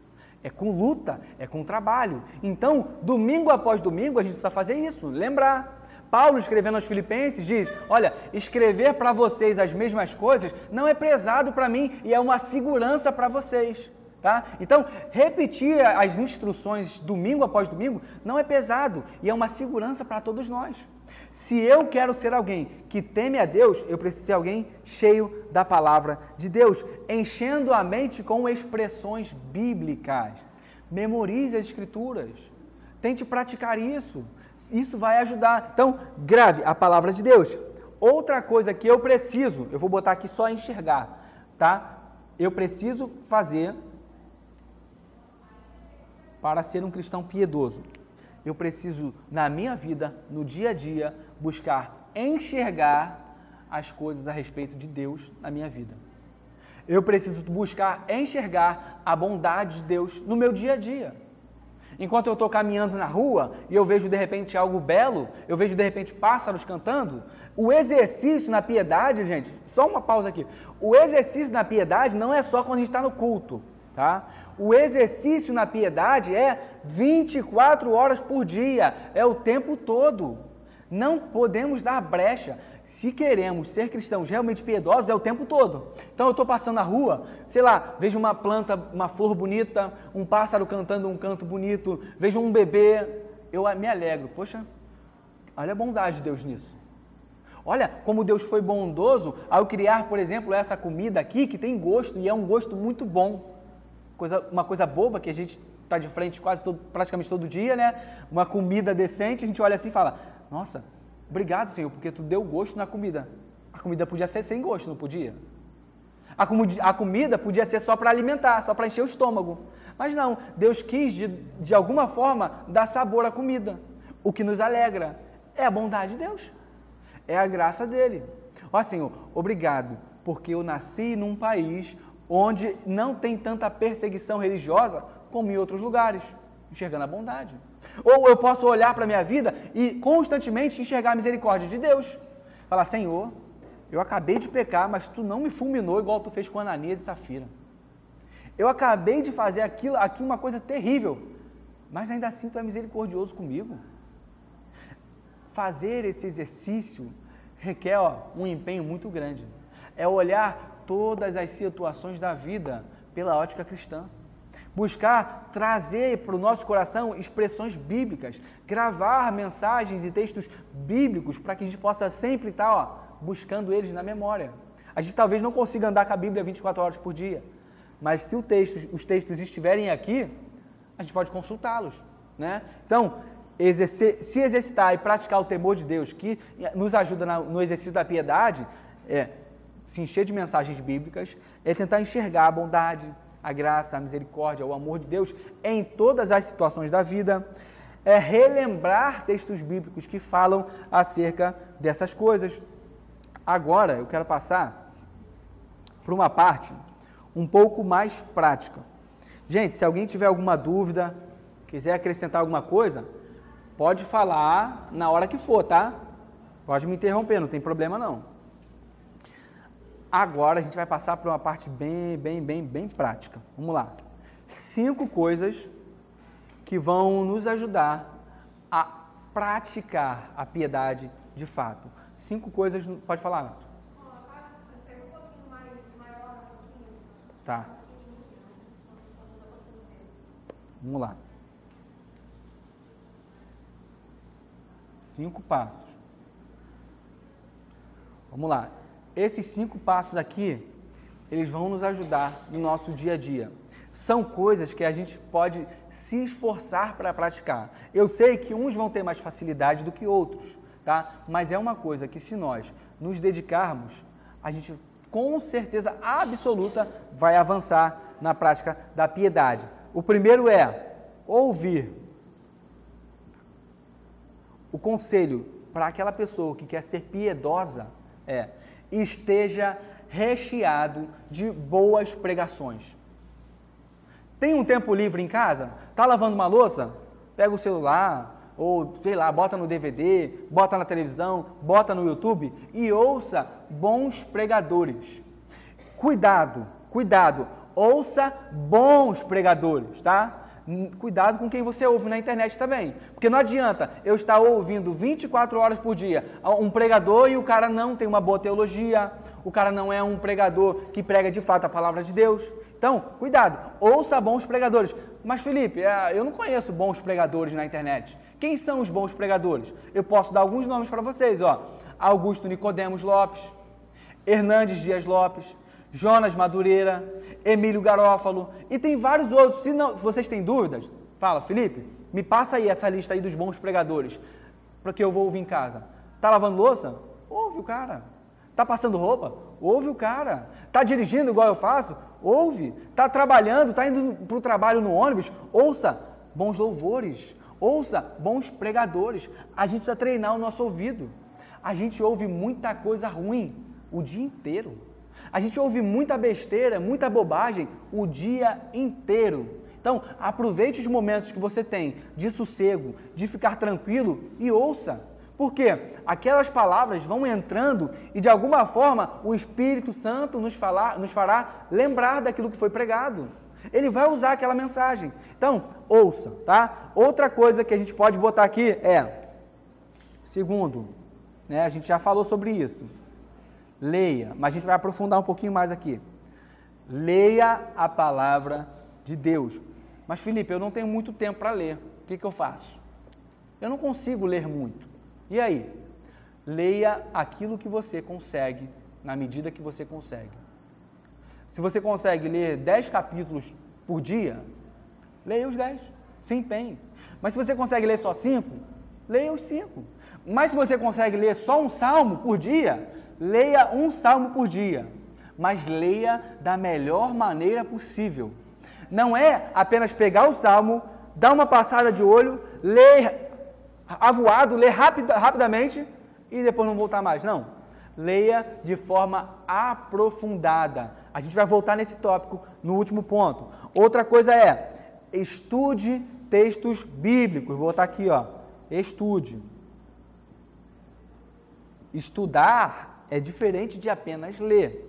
É com luta, é com trabalho. Então, domingo após domingo, a gente precisa fazer isso, lembrar. Paulo, escrevendo aos Filipenses, diz: Olha, escrever para vocês as mesmas coisas não é pesado para mim e é uma segurança para vocês. Tá? Então, repetir as instruções domingo após domingo não é pesado e é uma segurança para todos nós. Se eu quero ser alguém que teme a Deus, eu preciso ser alguém cheio da palavra de Deus, enchendo a mente com expressões bíblicas. Memorize as escrituras. Tente praticar isso. Isso vai ajudar. Então, grave a palavra de Deus. Outra coisa que eu preciso, eu vou botar aqui só enxergar, tá? Eu preciso fazer para ser um cristão piedoso. Eu preciso, na minha vida, no dia a dia, buscar enxergar as coisas a respeito de Deus na minha vida. Eu preciso buscar enxergar a bondade de Deus no meu dia a dia. Enquanto eu estou caminhando na rua e eu vejo de repente algo belo, eu vejo de repente pássaros cantando, o exercício na piedade, gente, só uma pausa aqui. O exercício na piedade não é só quando a gente está no culto, tá? O exercício na piedade é 24 horas por dia, é o tempo todo. Não podemos dar brecha. Se queremos ser cristãos realmente piedosos, é o tempo todo. Então eu estou passando na rua, sei lá, vejo uma planta, uma flor bonita, um pássaro cantando um canto bonito, vejo um bebê, eu me alegro. Poxa, olha a bondade de Deus nisso. Olha como Deus foi bondoso ao criar, por exemplo, essa comida aqui que tem gosto e é um gosto muito bom. Coisa, uma coisa boba que a gente está de frente quase todo, praticamente todo dia, né? Uma comida decente, a gente olha assim e fala: Nossa, obrigado, Senhor, porque tu deu gosto na comida. A comida podia ser sem gosto, não podia? A, a comida podia ser só para alimentar, só para encher o estômago. Mas não, Deus quis de, de alguma forma dar sabor à comida. O que nos alegra é a bondade de Deus, é a graça dele. Ó Senhor, obrigado, porque eu nasci num país onde não tem tanta perseguição religiosa como em outros lugares, enxergando a bondade. Ou eu posso olhar para a minha vida e constantemente enxergar a misericórdia de Deus. Falar, Senhor, eu acabei de pecar, mas tu não me fulminou igual tu fez com Ananias e Safira. Eu acabei de fazer aquilo, aqui uma coisa terrível, mas ainda assim tu é misericordioso comigo. Fazer esse exercício requer ó, um empenho muito grande. É olhar todas as situações da vida pela ótica cristã. Buscar trazer para o nosso coração expressões bíblicas, gravar mensagens e textos bíblicos para que a gente possa sempre estar ó, buscando eles na memória. A gente talvez não consiga andar com a Bíblia 24 horas por dia, mas se texto, os textos estiverem aqui, a gente pode consultá-los. Né? Então, exercer, se exercitar e praticar o temor de Deus, que nos ajuda no exercício da piedade, é se encher de mensagens bíblicas, é tentar enxergar a bondade, a graça, a misericórdia, o amor de Deus em todas as situações da vida, é relembrar textos bíblicos que falam acerca dessas coisas. Agora eu quero passar para uma parte um pouco mais prática. Gente, se alguém tiver alguma dúvida, quiser acrescentar alguma coisa, pode falar na hora que for, tá? Pode me interromper, não tem problema não. Agora a gente vai passar para uma parte bem, bem, bem, bem prática. Vamos lá. Cinco coisas que vão nos ajudar a praticar a piedade de fato. Cinco coisas. Pode falar, Nato. Tá. Vamos lá. Cinco passos. Vamos lá. Esses cinco passos aqui, eles vão nos ajudar no nosso dia a dia. São coisas que a gente pode se esforçar para praticar. Eu sei que uns vão ter mais facilidade do que outros tá? Mas é uma coisa que se nós nos dedicarmos, a gente com certeza absoluta vai avançar na prática da piedade. O primeiro é ouvir. O conselho para aquela pessoa que quer ser piedosa é esteja recheado de boas pregações. Tem um tempo livre em casa? Tá lavando uma louça? Pega o celular, ou sei lá, bota no DVD, bota na televisão, bota no YouTube e ouça bons pregadores. Cuidado, cuidado, ouça bons pregadores, tá? Cuidado com quem você ouve na internet também. Porque não adianta eu estar ouvindo 24 horas por dia um pregador e o cara não tem uma boa teologia, o cara não é um pregador que prega de fato a palavra de Deus. Então, cuidado, ouça bons pregadores. Mas, Felipe, é, eu não conheço bons pregadores na internet. Quem são os bons pregadores? Eu posso dar alguns nomes para vocês, ó. Augusto Nicodemos Lopes, Hernandes Dias Lopes, Jonas Madureira, Emílio Garófalo e tem vários outros. Se, não, vocês têm dúvidas, fala, Felipe, me passa aí essa lista aí dos bons pregadores, porque eu vou ouvir em casa. Tá lavando louça? Ouve o cara. Tá passando roupa? Ouve o cara. Tá dirigindo igual eu faço? Ouve. Tá trabalhando, tá indo para o trabalho no ônibus? Ouça bons louvores. Ouça bons pregadores. A gente precisa treinar o nosso ouvido. A gente ouve muita coisa ruim o dia inteiro. A gente ouve muita besteira, muita bobagem o dia inteiro. Então, aproveite os momentos que você tem de sossego, de ficar tranquilo e ouça. Porque aquelas palavras vão entrando e de alguma forma o Espírito Santo nos, falar, nos fará lembrar daquilo que foi pregado. Ele vai usar aquela mensagem. Então, ouça, tá? Outra coisa que a gente pode botar aqui é, segundo, né, a gente já falou sobre isso. Leia, mas a gente vai aprofundar um pouquinho mais aqui. Leia a palavra de Deus. Mas, Felipe, eu não tenho muito tempo para ler. O que, que eu faço? Eu não consigo ler muito. E aí? Leia aquilo que você consegue, na medida que você consegue. Se você consegue ler 10 capítulos por dia, leia os 10. Se empenhe. Mas se você consegue ler só 5, leia os 5. Mas se você consegue ler só um salmo por dia, leia um salmo por dia. Mas leia da melhor maneira possível. Não é apenas pegar o salmo, dar uma passada de olho, ler avoado, ler rapida, rapidamente e depois não voltar mais. Não. Leia de forma aprofundada. A gente vai voltar nesse tópico no último ponto. Outra coisa é, estude textos bíblicos. Vou botar aqui, ó. Estude. Estudar é diferente de apenas ler.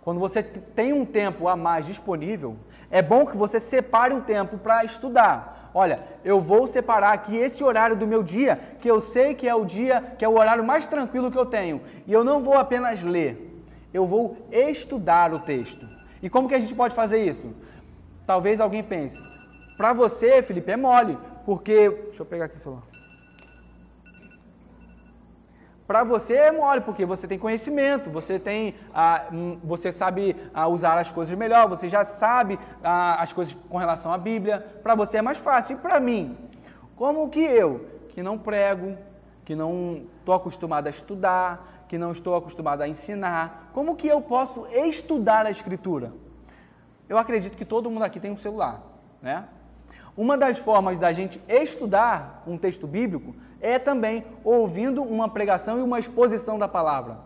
Quando você tem um tempo a mais disponível, é bom que você separe um tempo para estudar. Olha, eu vou separar aqui esse horário do meu dia, que eu sei que é o dia, que é o horário mais tranquilo que eu tenho. E eu não vou apenas ler, eu vou estudar o texto. E como que a gente pode fazer isso? Talvez alguém pense, para você, Felipe, é mole, porque. Deixa eu pegar aqui o celular. Para você é mole, porque você tem conhecimento, você tem, ah, você sabe ah, usar as coisas melhor, você já sabe ah, as coisas com relação à Bíblia. Para você é mais fácil. E para mim, como que eu, que não prego, que não estou acostumado a estudar, que não estou acostumado a ensinar, como que eu posso estudar a Escritura? Eu acredito que todo mundo aqui tem um celular, né? Uma das formas da gente estudar um texto bíblico é também ouvindo uma pregação e uma exposição da palavra.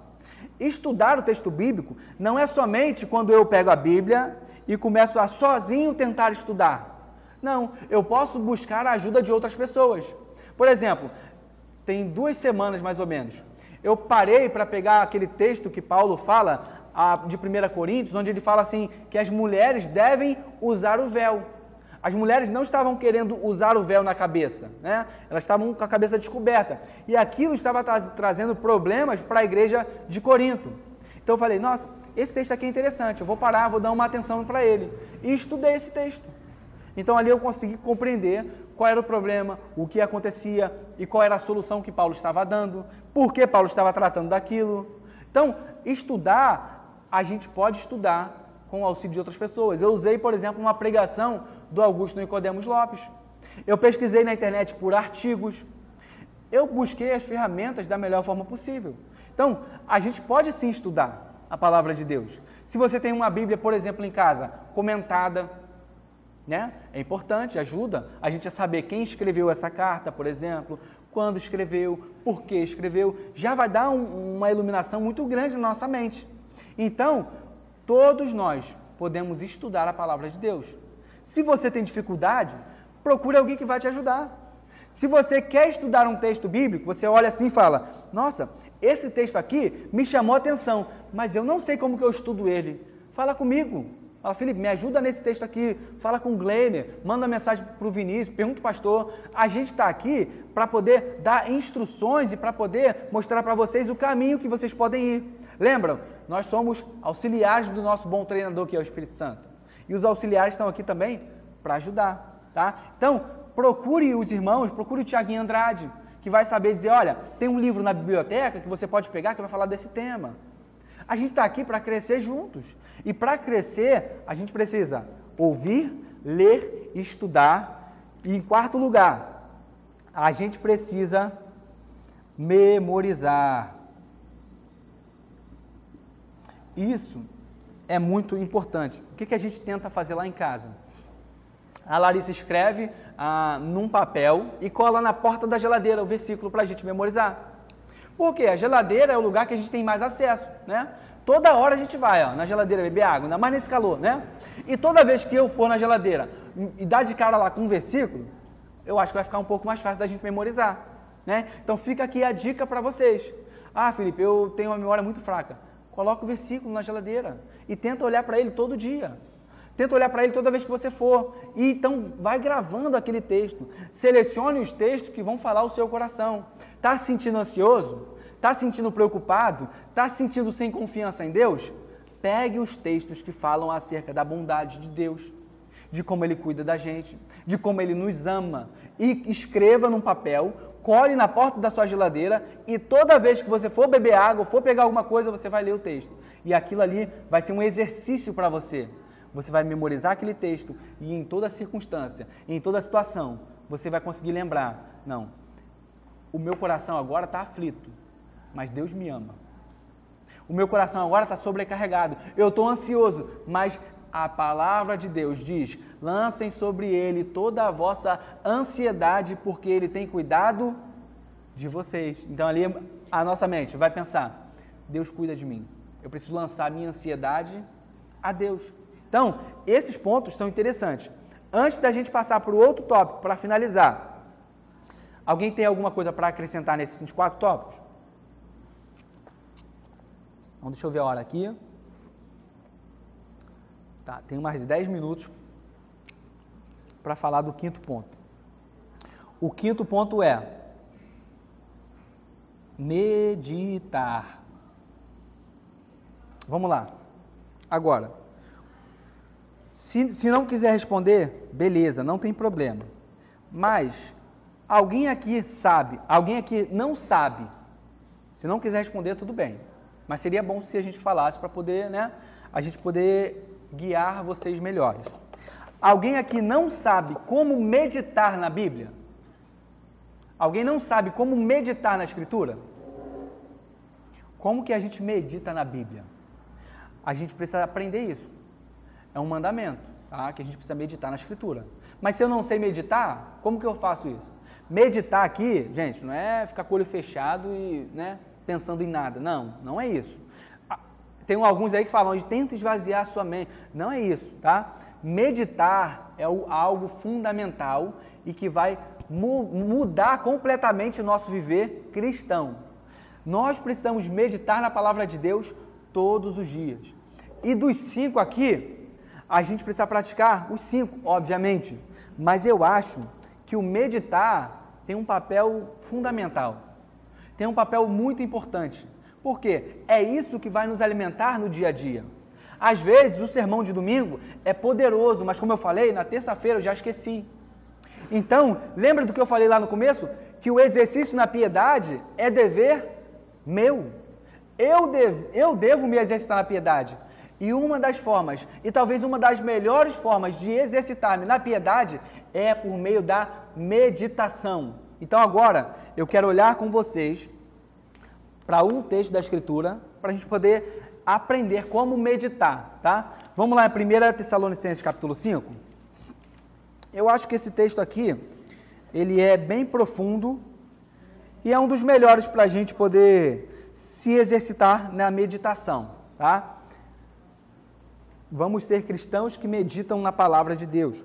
Estudar o texto bíblico não é somente quando eu pego a Bíblia e começo a sozinho tentar estudar. Não, eu posso buscar a ajuda de outras pessoas. Por exemplo, tem duas semanas mais ou menos, eu parei para pegar aquele texto que Paulo fala de 1 Coríntios, onde ele fala assim que as mulheres devem usar o véu. As mulheres não estavam querendo usar o véu na cabeça, né? elas estavam com a cabeça descoberta. E aquilo estava tra trazendo problemas para a igreja de Corinto. Então eu falei, nossa, esse texto aqui é interessante, eu vou parar, vou dar uma atenção para ele. E estudei esse texto. Então ali eu consegui compreender qual era o problema, o que acontecia e qual era a solução que Paulo estava dando, por que Paulo estava tratando daquilo. Então, estudar, a gente pode estudar com o auxílio de outras pessoas. Eu usei, por exemplo, uma pregação do Augusto Nicodemos Lopes. Eu pesquisei na internet por artigos. Eu busquei as ferramentas da melhor forma possível. Então, a gente pode sim estudar a palavra de Deus. Se você tem uma Bíblia, por exemplo, em casa, comentada, né? É importante, ajuda a gente a saber quem escreveu essa carta, por exemplo, quando escreveu, por que escreveu, já vai dar um, uma iluminação muito grande na nossa mente. Então, Todos nós podemos estudar a palavra de Deus. Se você tem dificuldade, procure alguém que vai te ajudar. Se você quer estudar um texto bíblico, você olha assim e fala: Nossa, esse texto aqui me chamou a atenção, mas eu não sei como que eu estudo ele. Fala comigo. Fala, Felipe, me ajuda nesse texto aqui. Fala com o Glenner, manda mensagem para o Vinícius, pergunta o pastor. A gente está aqui para poder dar instruções e para poder mostrar para vocês o caminho que vocês podem ir. Lembram? Nós somos auxiliares do nosso bom treinador, que é o Espírito Santo. E os auxiliares estão aqui também para ajudar, tá? Então, procure os irmãos, procure o Tiaguinho Andrade, que vai saber dizer, olha, tem um livro na biblioteca que você pode pegar que vai falar desse tema. A gente está aqui para crescer juntos. E para crescer, a gente precisa ouvir, ler, estudar. E em quarto lugar, a gente precisa memorizar. Isso é muito importante. O que, que a gente tenta fazer lá em casa? A Larissa escreve ah, num papel e cola na porta da geladeira o versículo para a gente memorizar. Porque a geladeira é o lugar que a gente tem mais acesso, né? Toda hora a gente vai ó, na geladeira beber água, ainda mais nesse calor, né? E toda vez que eu for na geladeira e dar de cara lá com um versículo, eu acho que vai ficar um pouco mais fácil da gente memorizar, né? Então fica aqui a dica para vocês. Ah, Felipe, eu tenho uma memória muito fraca. Coloca o versículo na geladeira e tenta olhar para ele todo dia. Tenta olhar para ele toda vez que você for. E então vai gravando aquele texto. Selecione os textos que vão falar o seu coração. Está se sentindo ansioso? Está se sentindo preocupado? Está se sentindo sem confiança em Deus? Pegue os textos que falam acerca da bondade de Deus, de como Ele cuida da gente, de como Ele nos ama. E escreva num papel, colhe na porta da sua geladeira e toda vez que você for beber água, for pegar alguma coisa, você vai ler o texto. E aquilo ali vai ser um exercício para você você vai memorizar aquele texto e em toda circunstância, em toda situação, você vai conseguir lembrar: não, o meu coração agora está aflito, mas Deus me ama. O meu coração agora está sobrecarregado, eu estou ansioso, mas a palavra de Deus diz: lancem sobre ele toda a vossa ansiedade, porque ele tem cuidado de vocês. Então ali a nossa mente vai pensar: Deus cuida de mim. Eu preciso lançar minha ansiedade a Deus. Então, esses pontos são interessantes. Antes da gente passar para o outro tópico, para finalizar, alguém tem alguma coisa para acrescentar nesses quatro tópicos? Então, deixa eu ver a hora aqui. Tá, tenho mais de 10 minutos para falar do quinto ponto. O quinto ponto é meditar. Vamos lá. Agora, se, se não quiser responder, beleza, não tem problema. Mas alguém aqui sabe, alguém aqui não sabe. Se não quiser responder, tudo bem. Mas seria bom se a gente falasse para poder, né, a gente poder guiar vocês melhores. Alguém aqui não sabe como meditar na Bíblia? Alguém não sabe como meditar na Escritura? Como que a gente medita na Bíblia? A gente precisa aprender isso. É um mandamento, tá? Que a gente precisa meditar na Escritura. Mas se eu não sei meditar, como que eu faço isso? Meditar aqui, gente, não é ficar com o olho fechado e, né, pensando em nada. Não, não é isso. Tem alguns aí que falam, tenta esvaziar a sua mente. Não é isso, tá? Meditar é algo fundamental e que vai mu mudar completamente o nosso viver cristão. Nós precisamos meditar na palavra de Deus todos os dias. E dos cinco aqui, a gente precisa praticar os cinco, obviamente. Mas eu acho que o meditar tem um papel fundamental, tem um papel muito importante. Por quê? É isso que vai nos alimentar no dia a dia. Às vezes o sermão de domingo é poderoso, mas como eu falei, na terça-feira eu já esqueci. Então, lembra do que eu falei lá no começo? Que o exercício na piedade é dever meu. Eu devo, eu devo me exercitar na piedade. E uma das formas, e talvez uma das melhores formas de exercitar-me na piedade é por meio da meditação. Então agora eu quero olhar com vocês para um texto da Escritura, para a gente poder aprender como meditar, tá? Vamos lá, 1 Tessalonicenses capítulo 5. Eu acho que esse texto aqui, ele é bem profundo e é um dos melhores para a gente poder se exercitar na meditação, tá? Vamos ser cristãos que meditam na palavra de Deus.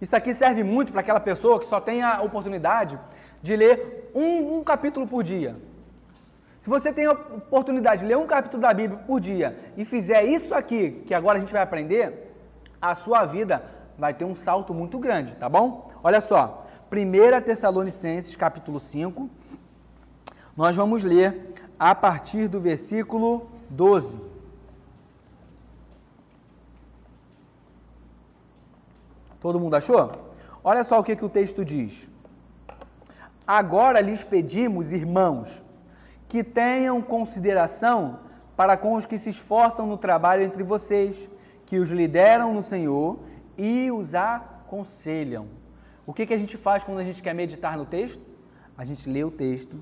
Isso aqui serve muito para aquela pessoa que só tem a oportunidade de ler um, um capítulo por dia. Se você tem a oportunidade de ler um capítulo da Bíblia por dia e fizer isso aqui, que agora a gente vai aprender, a sua vida vai ter um salto muito grande, tá bom? Olha só, 1 Tessalonicenses capítulo 5, nós vamos ler a partir do versículo 12. Todo mundo achou? Olha só o que, que o texto diz. Agora lhes pedimos, irmãos, que tenham consideração para com os que se esforçam no trabalho entre vocês, que os lideram no Senhor e os aconselham. O que, que a gente faz quando a gente quer meditar no texto? A gente lê o texto,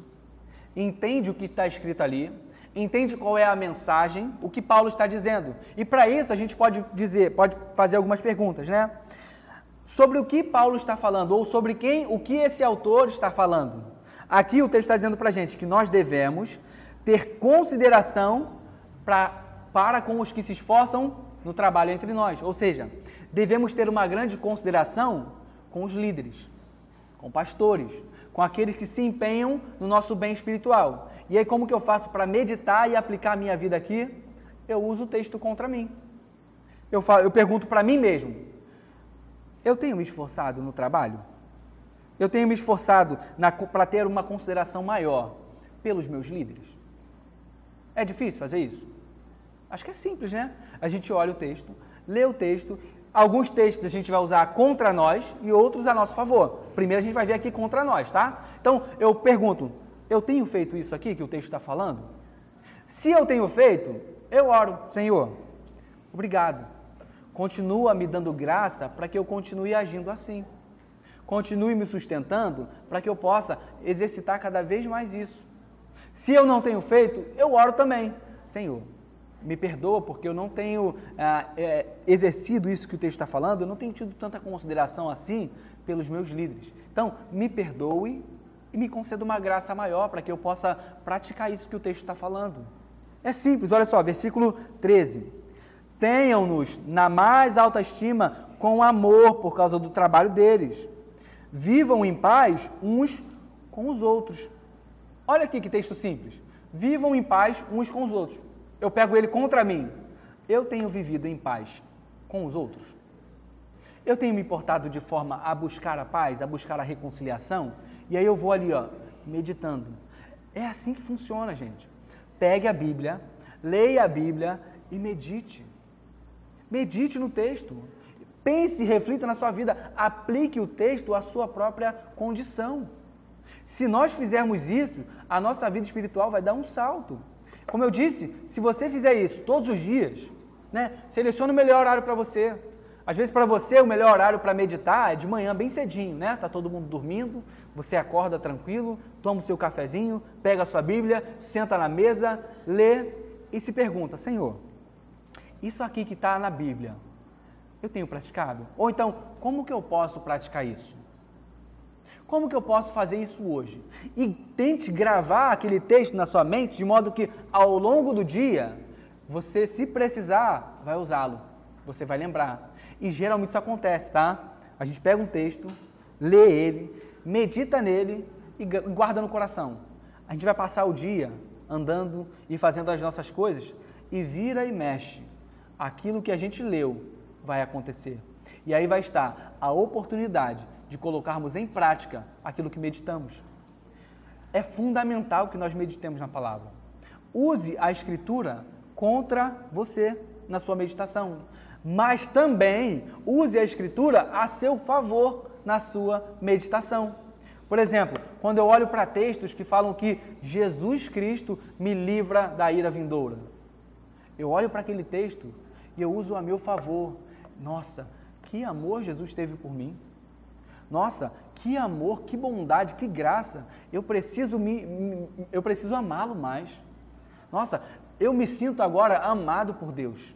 entende o que está escrito ali, entende qual é a mensagem, o que Paulo está dizendo. E para isso a gente pode dizer, pode fazer algumas perguntas, né? Sobre o que Paulo está falando, ou sobre quem, o que esse autor está falando. Aqui o texto está dizendo para a gente que nós devemos ter consideração pra, para com os que se esforçam no trabalho entre nós. Ou seja, devemos ter uma grande consideração com os líderes, com pastores, com aqueles que se empenham no nosso bem espiritual. E aí, como que eu faço para meditar e aplicar a minha vida aqui? Eu uso o texto contra mim. Eu, falo, eu pergunto para mim mesmo: eu tenho me esforçado no trabalho? Eu tenho me esforçado para ter uma consideração maior pelos meus líderes? É difícil fazer isso? Acho que é simples, né? A gente olha o texto, lê o texto, alguns textos a gente vai usar contra nós e outros a nosso favor. Primeiro a gente vai ver aqui contra nós, tá? Então eu pergunto, eu tenho feito isso aqui que o texto está falando? Se eu tenho feito, Eu oro, Senhor, obrigado. Continua me dando graça para que eu continue agindo assim. Continue me sustentando para que eu possa exercitar cada vez mais isso. Se eu não tenho feito, eu oro também. Senhor, me perdoa porque eu não tenho ah, é, exercido isso que o texto está falando, eu não tenho tido tanta consideração assim pelos meus líderes. Então, me perdoe e me conceda uma graça maior para que eu possa praticar isso que o texto está falando. É simples, olha só, versículo 13. Tenham-nos na mais alta estima com amor por causa do trabalho deles. Vivam em paz uns com os outros. Olha aqui que texto simples. Vivam em paz uns com os outros eu pego ele contra mim. Eu tenho vivido em paz com os outros? Eu tenho me portado de forma a buscar a paz, a buscar a reconciliação? E aí eu vou ali, ó, meditando. É assim que funciona, gente. Pegue a Bíblia, leia a Bíblia e medite. Medite no texto. Pense e reflita na sua vida. Aplique o texto à sua própria condição. Se nós fizermos isso, a nossa vida espiritual vai dar um salto. Como eu disse, se você fizer isso todos os dias, né, selecione o melhor horário para você. Às vezes para você o melhor horário para meditar é de manhã bem cedinho, né? Tá todo mundo dormindo, você acorda tranquilo, toma o seu cafezinho, pega a sua Bíblia, senta na mesa, lê e se pergunta: Senhor, isso aqui que está na Bíblia, eu tenho praticado? Ou então, como que eu posso praticar isso? Como que eu posso fazer isso hoje? E tente gravar aquele texto na sua mente de modo que ao longo do dia, você, se precisar, vai usá-lo. Você vai lembrar. E geralmente isso acontece, tá? A gente pega um texto, lê ele, medita nele e guarda no coração. A gente vai passar o dia andando e fazendo as nossas coisas e vira e mexe. Aquilo que a gente leu vai acontecer. E aí vai estar a oportunidade de colocarmos em prática aquilo que meditamos. É fundamental que nós meditemos na palavra. Use a escritura contra você na sua meditação, mas também use a escritura a seu favor na sua meditação. Por exemplo, quando eu olho para textos que falam que Jesus Cristo me livra da ira vindoura, eu olho para aquele texto e eu uso a meu favor. Nossa, que amor Jesus teve por mim. Nossa, que amor, que bondade, que graça. Eu preciso me, eu preciso amá-lo mais. Nossa, eu me sinto agora amado por Deus.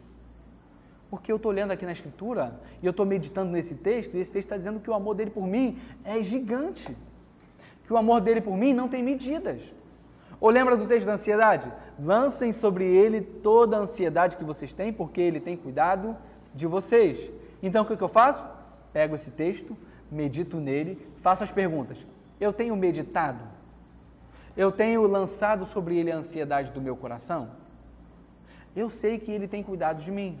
Porque eu estou lendo aqui na Escritura e eu estou meditando nesse texto, e esse texto está dizendo que o amor dele por mim é gigante. Que o amor dele por mim não tem medidas. Ou lembra do texto da ansiedade? Lancem sobre ele toda a ansiedade que vocês têm, porque ele tem cuidado de vocês. Então o que eu faço? Pego esse texto, medito nele, faço as perguntas. Eu tenho meditado? Eu tenho lançado sobre ele a ansiedade do meu coração? Eu sei que ele tem cuidado de mim.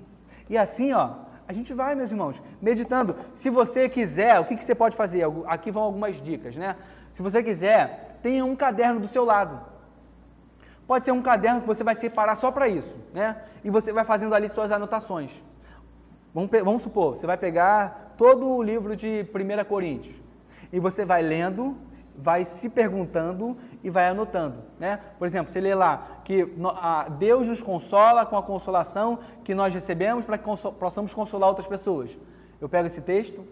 E assim, ó, a gente vai, meus irmãos, meditando. Se você quiser, o que, que você pode fazer? Aqui vão algumas dicas, né? Se você quiser, tenha um caderno do seu lado. Pode ser um caderno que você vai separar só para isso, né? E você vai fazendo ali suas anotações. Vamos, vamos supor, você vai pegar todo o livro de 1 Coríntios e você vai lendo, vai se perguntando e vai anotando. Né? Por exemplo, você lê lá que Deus nos consola com a consolação que nós recebemos para que possamos consolar outras pessoas. Eu pego esse texto,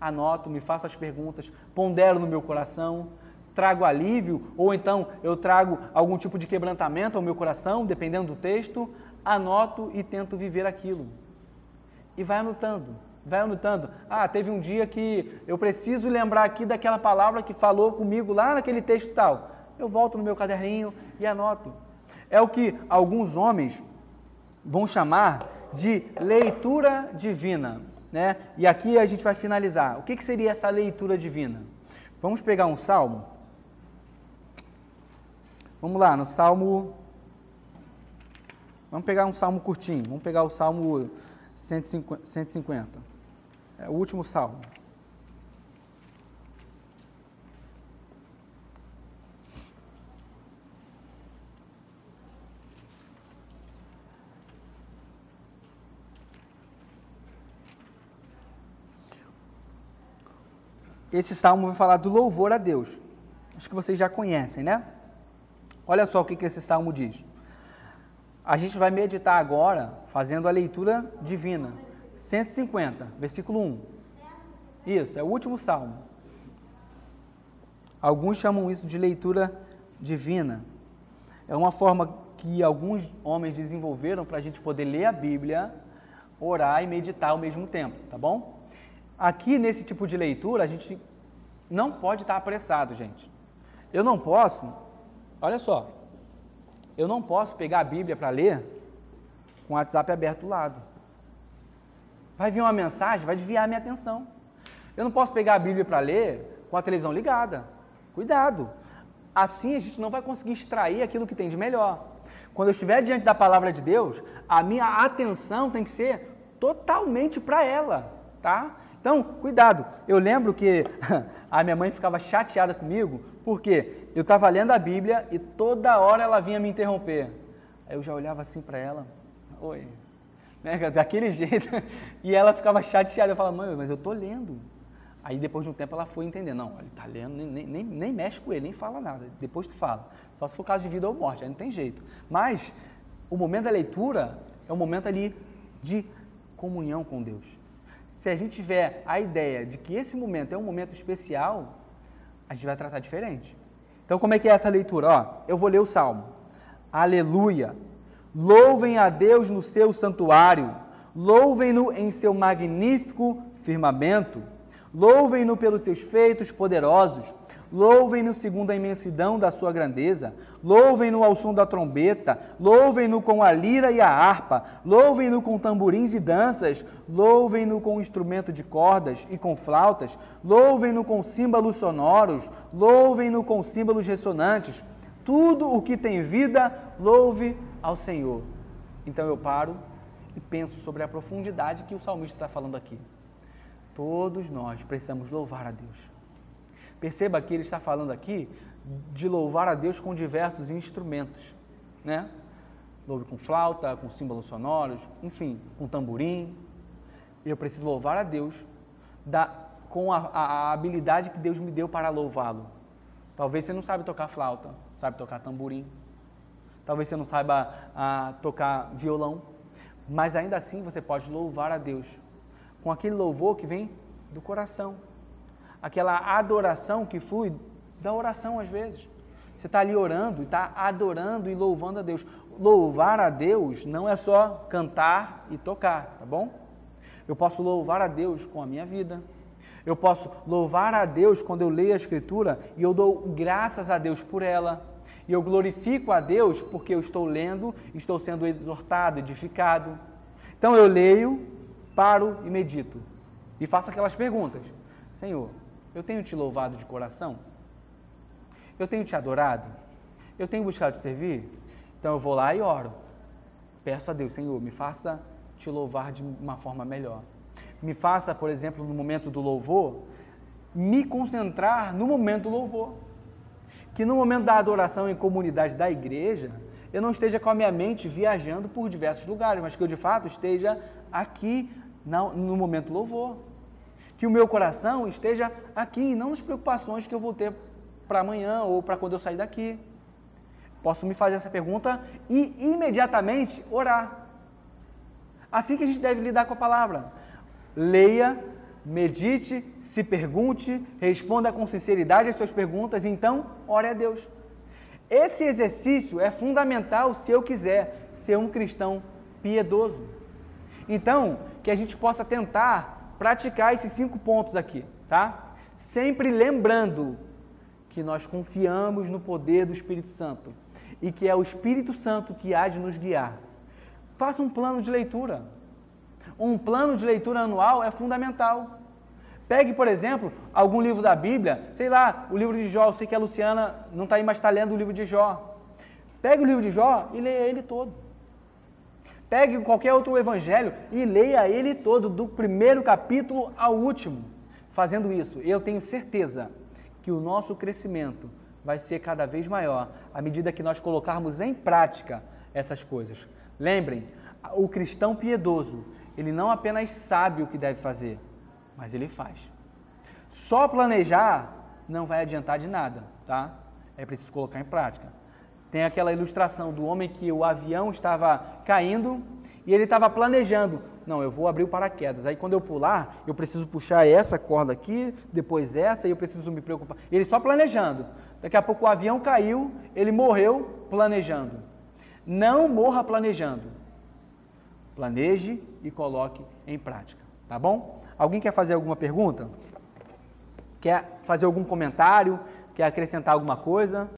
anoto, me faço as perguntas, pondero no meu coração, trago alívio, ou então eu trago algum tipo de quebrantamento ao meu coração, dependendo do texto, anoto e tento viver aquilo e vai anotando. Vai anotando. Ah, teve um dia que eu preciso lembrar aqui daquela palavra que falou comigo lá naquele texto tal. Eu volto no meu caderninho e anoto. É o que alguns homens vão chamar de leitura divina. Né? E aqui a gente vai finalizar. O que, que seria essa leitura divina? Vamos pegar um salmo. Vamos lá, no salmo. Vamos pegar um salmo curtinho. Vamos pegar o salmo 150. É o último salmo. Esse salmo vai falar do louvor a Deus. Acho que vocês já conhecem, né? Olha só o que, esse salmo diz. A gente vai meditar agora fazendo a leitura divina. 150, versículo 1. Isso, é o último salmo. Alguns chamam isso de leitura divina. É uma forma que alguns homens desenvolveram para a gente poder ler a Bíblia, orar e meditar ao mesmo tempo, tá bom? Aqui nesse tipo de leitura, a gente não pode estar apressado, gente. Eu não posso, olha só, eu não posso pegar a Bíblia para ler com o WhatsApp aberto do lado. Vai vir uma mensagem, vai desviar a minha atenção. Eu não posso pegar a Bíblia para ler com a televisão ligada. Cuidado. Assim a gente não vai conseguir extrair aquilo que tem de melhor. Quando eu estiver diante da palavra de Deus, a minha atenção tem que ser totalmente para ela, tá? Então, cuidado. Eu lembro que a minha mãe ficava chateada comigo, porque eu estava lendo a Bíblia e toda hora ela vinha me interromper. Aí eu já olhava assim para ela, oi, né, daquele jeito, e ela ficava chateada. Eu falava, mãe, mas eu estou lendo. Aí depois de um tempo ela foi entender, não, ele está lendo, nem, nem, nem mexe com ele, nem fala nada, depois tu fala. Só se for caso de vida ou morte, aí não tem jeito. Mas o momento da leitura é um momento ali de comunhão com Deus. Se a gente tiver a ideia de que esse momento é um momento especial, a gente vai tratar diferente. Então como é que é essa leitura? Ó, eu vou ler o Salmo. Aleluia! Louvem a Deus no seu santuário, louvem-no em seu magnífico firmamento Louvem-no pelos seus feitos poderosos. Louvem-no segundo a imensidão da sua grandeza. Louvem-no ao som da trombeta. Louvem-no com a lira e a harpa. Louvem-no com tamborins e danças. Louvem-no com instrumento de cordas e com flautas. Louvem-no com símbolos sonoros. Louvem-no com símbolos ressonantes. Tudo o que tem vida, louve ao Senhor. Então eu paro e penso sobre a profundidade que o salmista está falando aqui. Todos nós precisamos louvar a Deus. Perceba que ele está falando aqui de louvar a Deus com diversos instrumentos, né? Louve com flauta, com símbolos sonoros, enfim, com tamborim. Eu preciso louvar a Deus da, com a, a, habilidade que Deus me deu para louvá-lo. Talvez você não sabe tocar flauta, sabe tocar tamborim. Talvez você não saiba a, tocar violão, mas ainda assim você pode louvar a Deus com aquele louvor que vem do coração, aquela adoração que flui da oração às vezes. Você está ali orando está adorando e louvando a Deus. Louvar a Deus não é só cantar e tocar, tá bom? Eu posso louvar a Deus com a minha vida. Eu posso louvar a Deus quando eu leio a Escritura e eu dou graças a Deus por ela. E eu glorifico a Deus porque eu estou lendo, estou sendo exortado, edificado. Então eu leio, paro e medito. E faço aquelas perguntas: Senhor, eu tenho te louvado de coração? Eu tenho te adorado? Eu tenho buscado te servir? Então eu vou lá e oro. Peço a Deus, Senhor, me faça te louvar de uma forma melhor. Me faça, por exemplo, no momento do louvor, me concentrar no momento do louvor. Que no momento da adoração em comunidade da igreja, eu não esteja com a minha mente viajando por diversos lugares, mas que eu de fato esteja aqui no momento louvor. Que o meu coração esteja aqui, não nas preocupações que eu vou ter para amanhã ou para quando eu sair daqui. Posso me fazer essa pergunta e imediatamente orar. Assim que a gente deve lidar com a palavra. Leia, medite, se pergunte, responda com sinceridade as suas perguntas então ore a Deus. Esse exercício é fundamental se eu quiser ser um cristão piedoso. Então, que a gente possa tentar praticar esses cinco pontos aqui, tá? Sempre lembrando que nós confiamos no poder do Espírito Santo e que é o Espírito Santo que há de nos guiar. Faça um plano de leitura. Um plano de leitura anual é fundamental. Pegue, por exemplo, algum livro da Bíblia, sei lá, o livro de Jó. Eu sei que a Luciana não está aí, mas está lendo o livro de Jó. Pegue o livro de Jó e leia ele todo. Pegue qualquer outro evangelho e leia ele todo, do primeiro capítulo ao último. Fazendo isso, eu tenho certeza que o nosso crescimento vai ser cada vez maior à medida que nós colocarmos em prática essas coisas. Lembrem, o cristão piedoso, ele não apenas sabe o que deve fazer, mas ele faz. Só planejar não vai adiantar de nada, tá? É preciso colocar em prática. Tem aquela ilustração do homem que o avião estava caindo e ele estava planejando. Não, eu vou abrir o paraquedas. Aí quando eu pular, eu preciso puxar essa corda aqui, depois essa, e eu preciso me preocupar. Ele só planejando. Daqui a pouco o avião caiu, ele morreu planejando. Não morra planejando. Planeje e coloque em prática. Tá bom? Alguém quer fazer alguma pergunta? Quer fazer algum comentário? Quer acrescentar alguma coisa?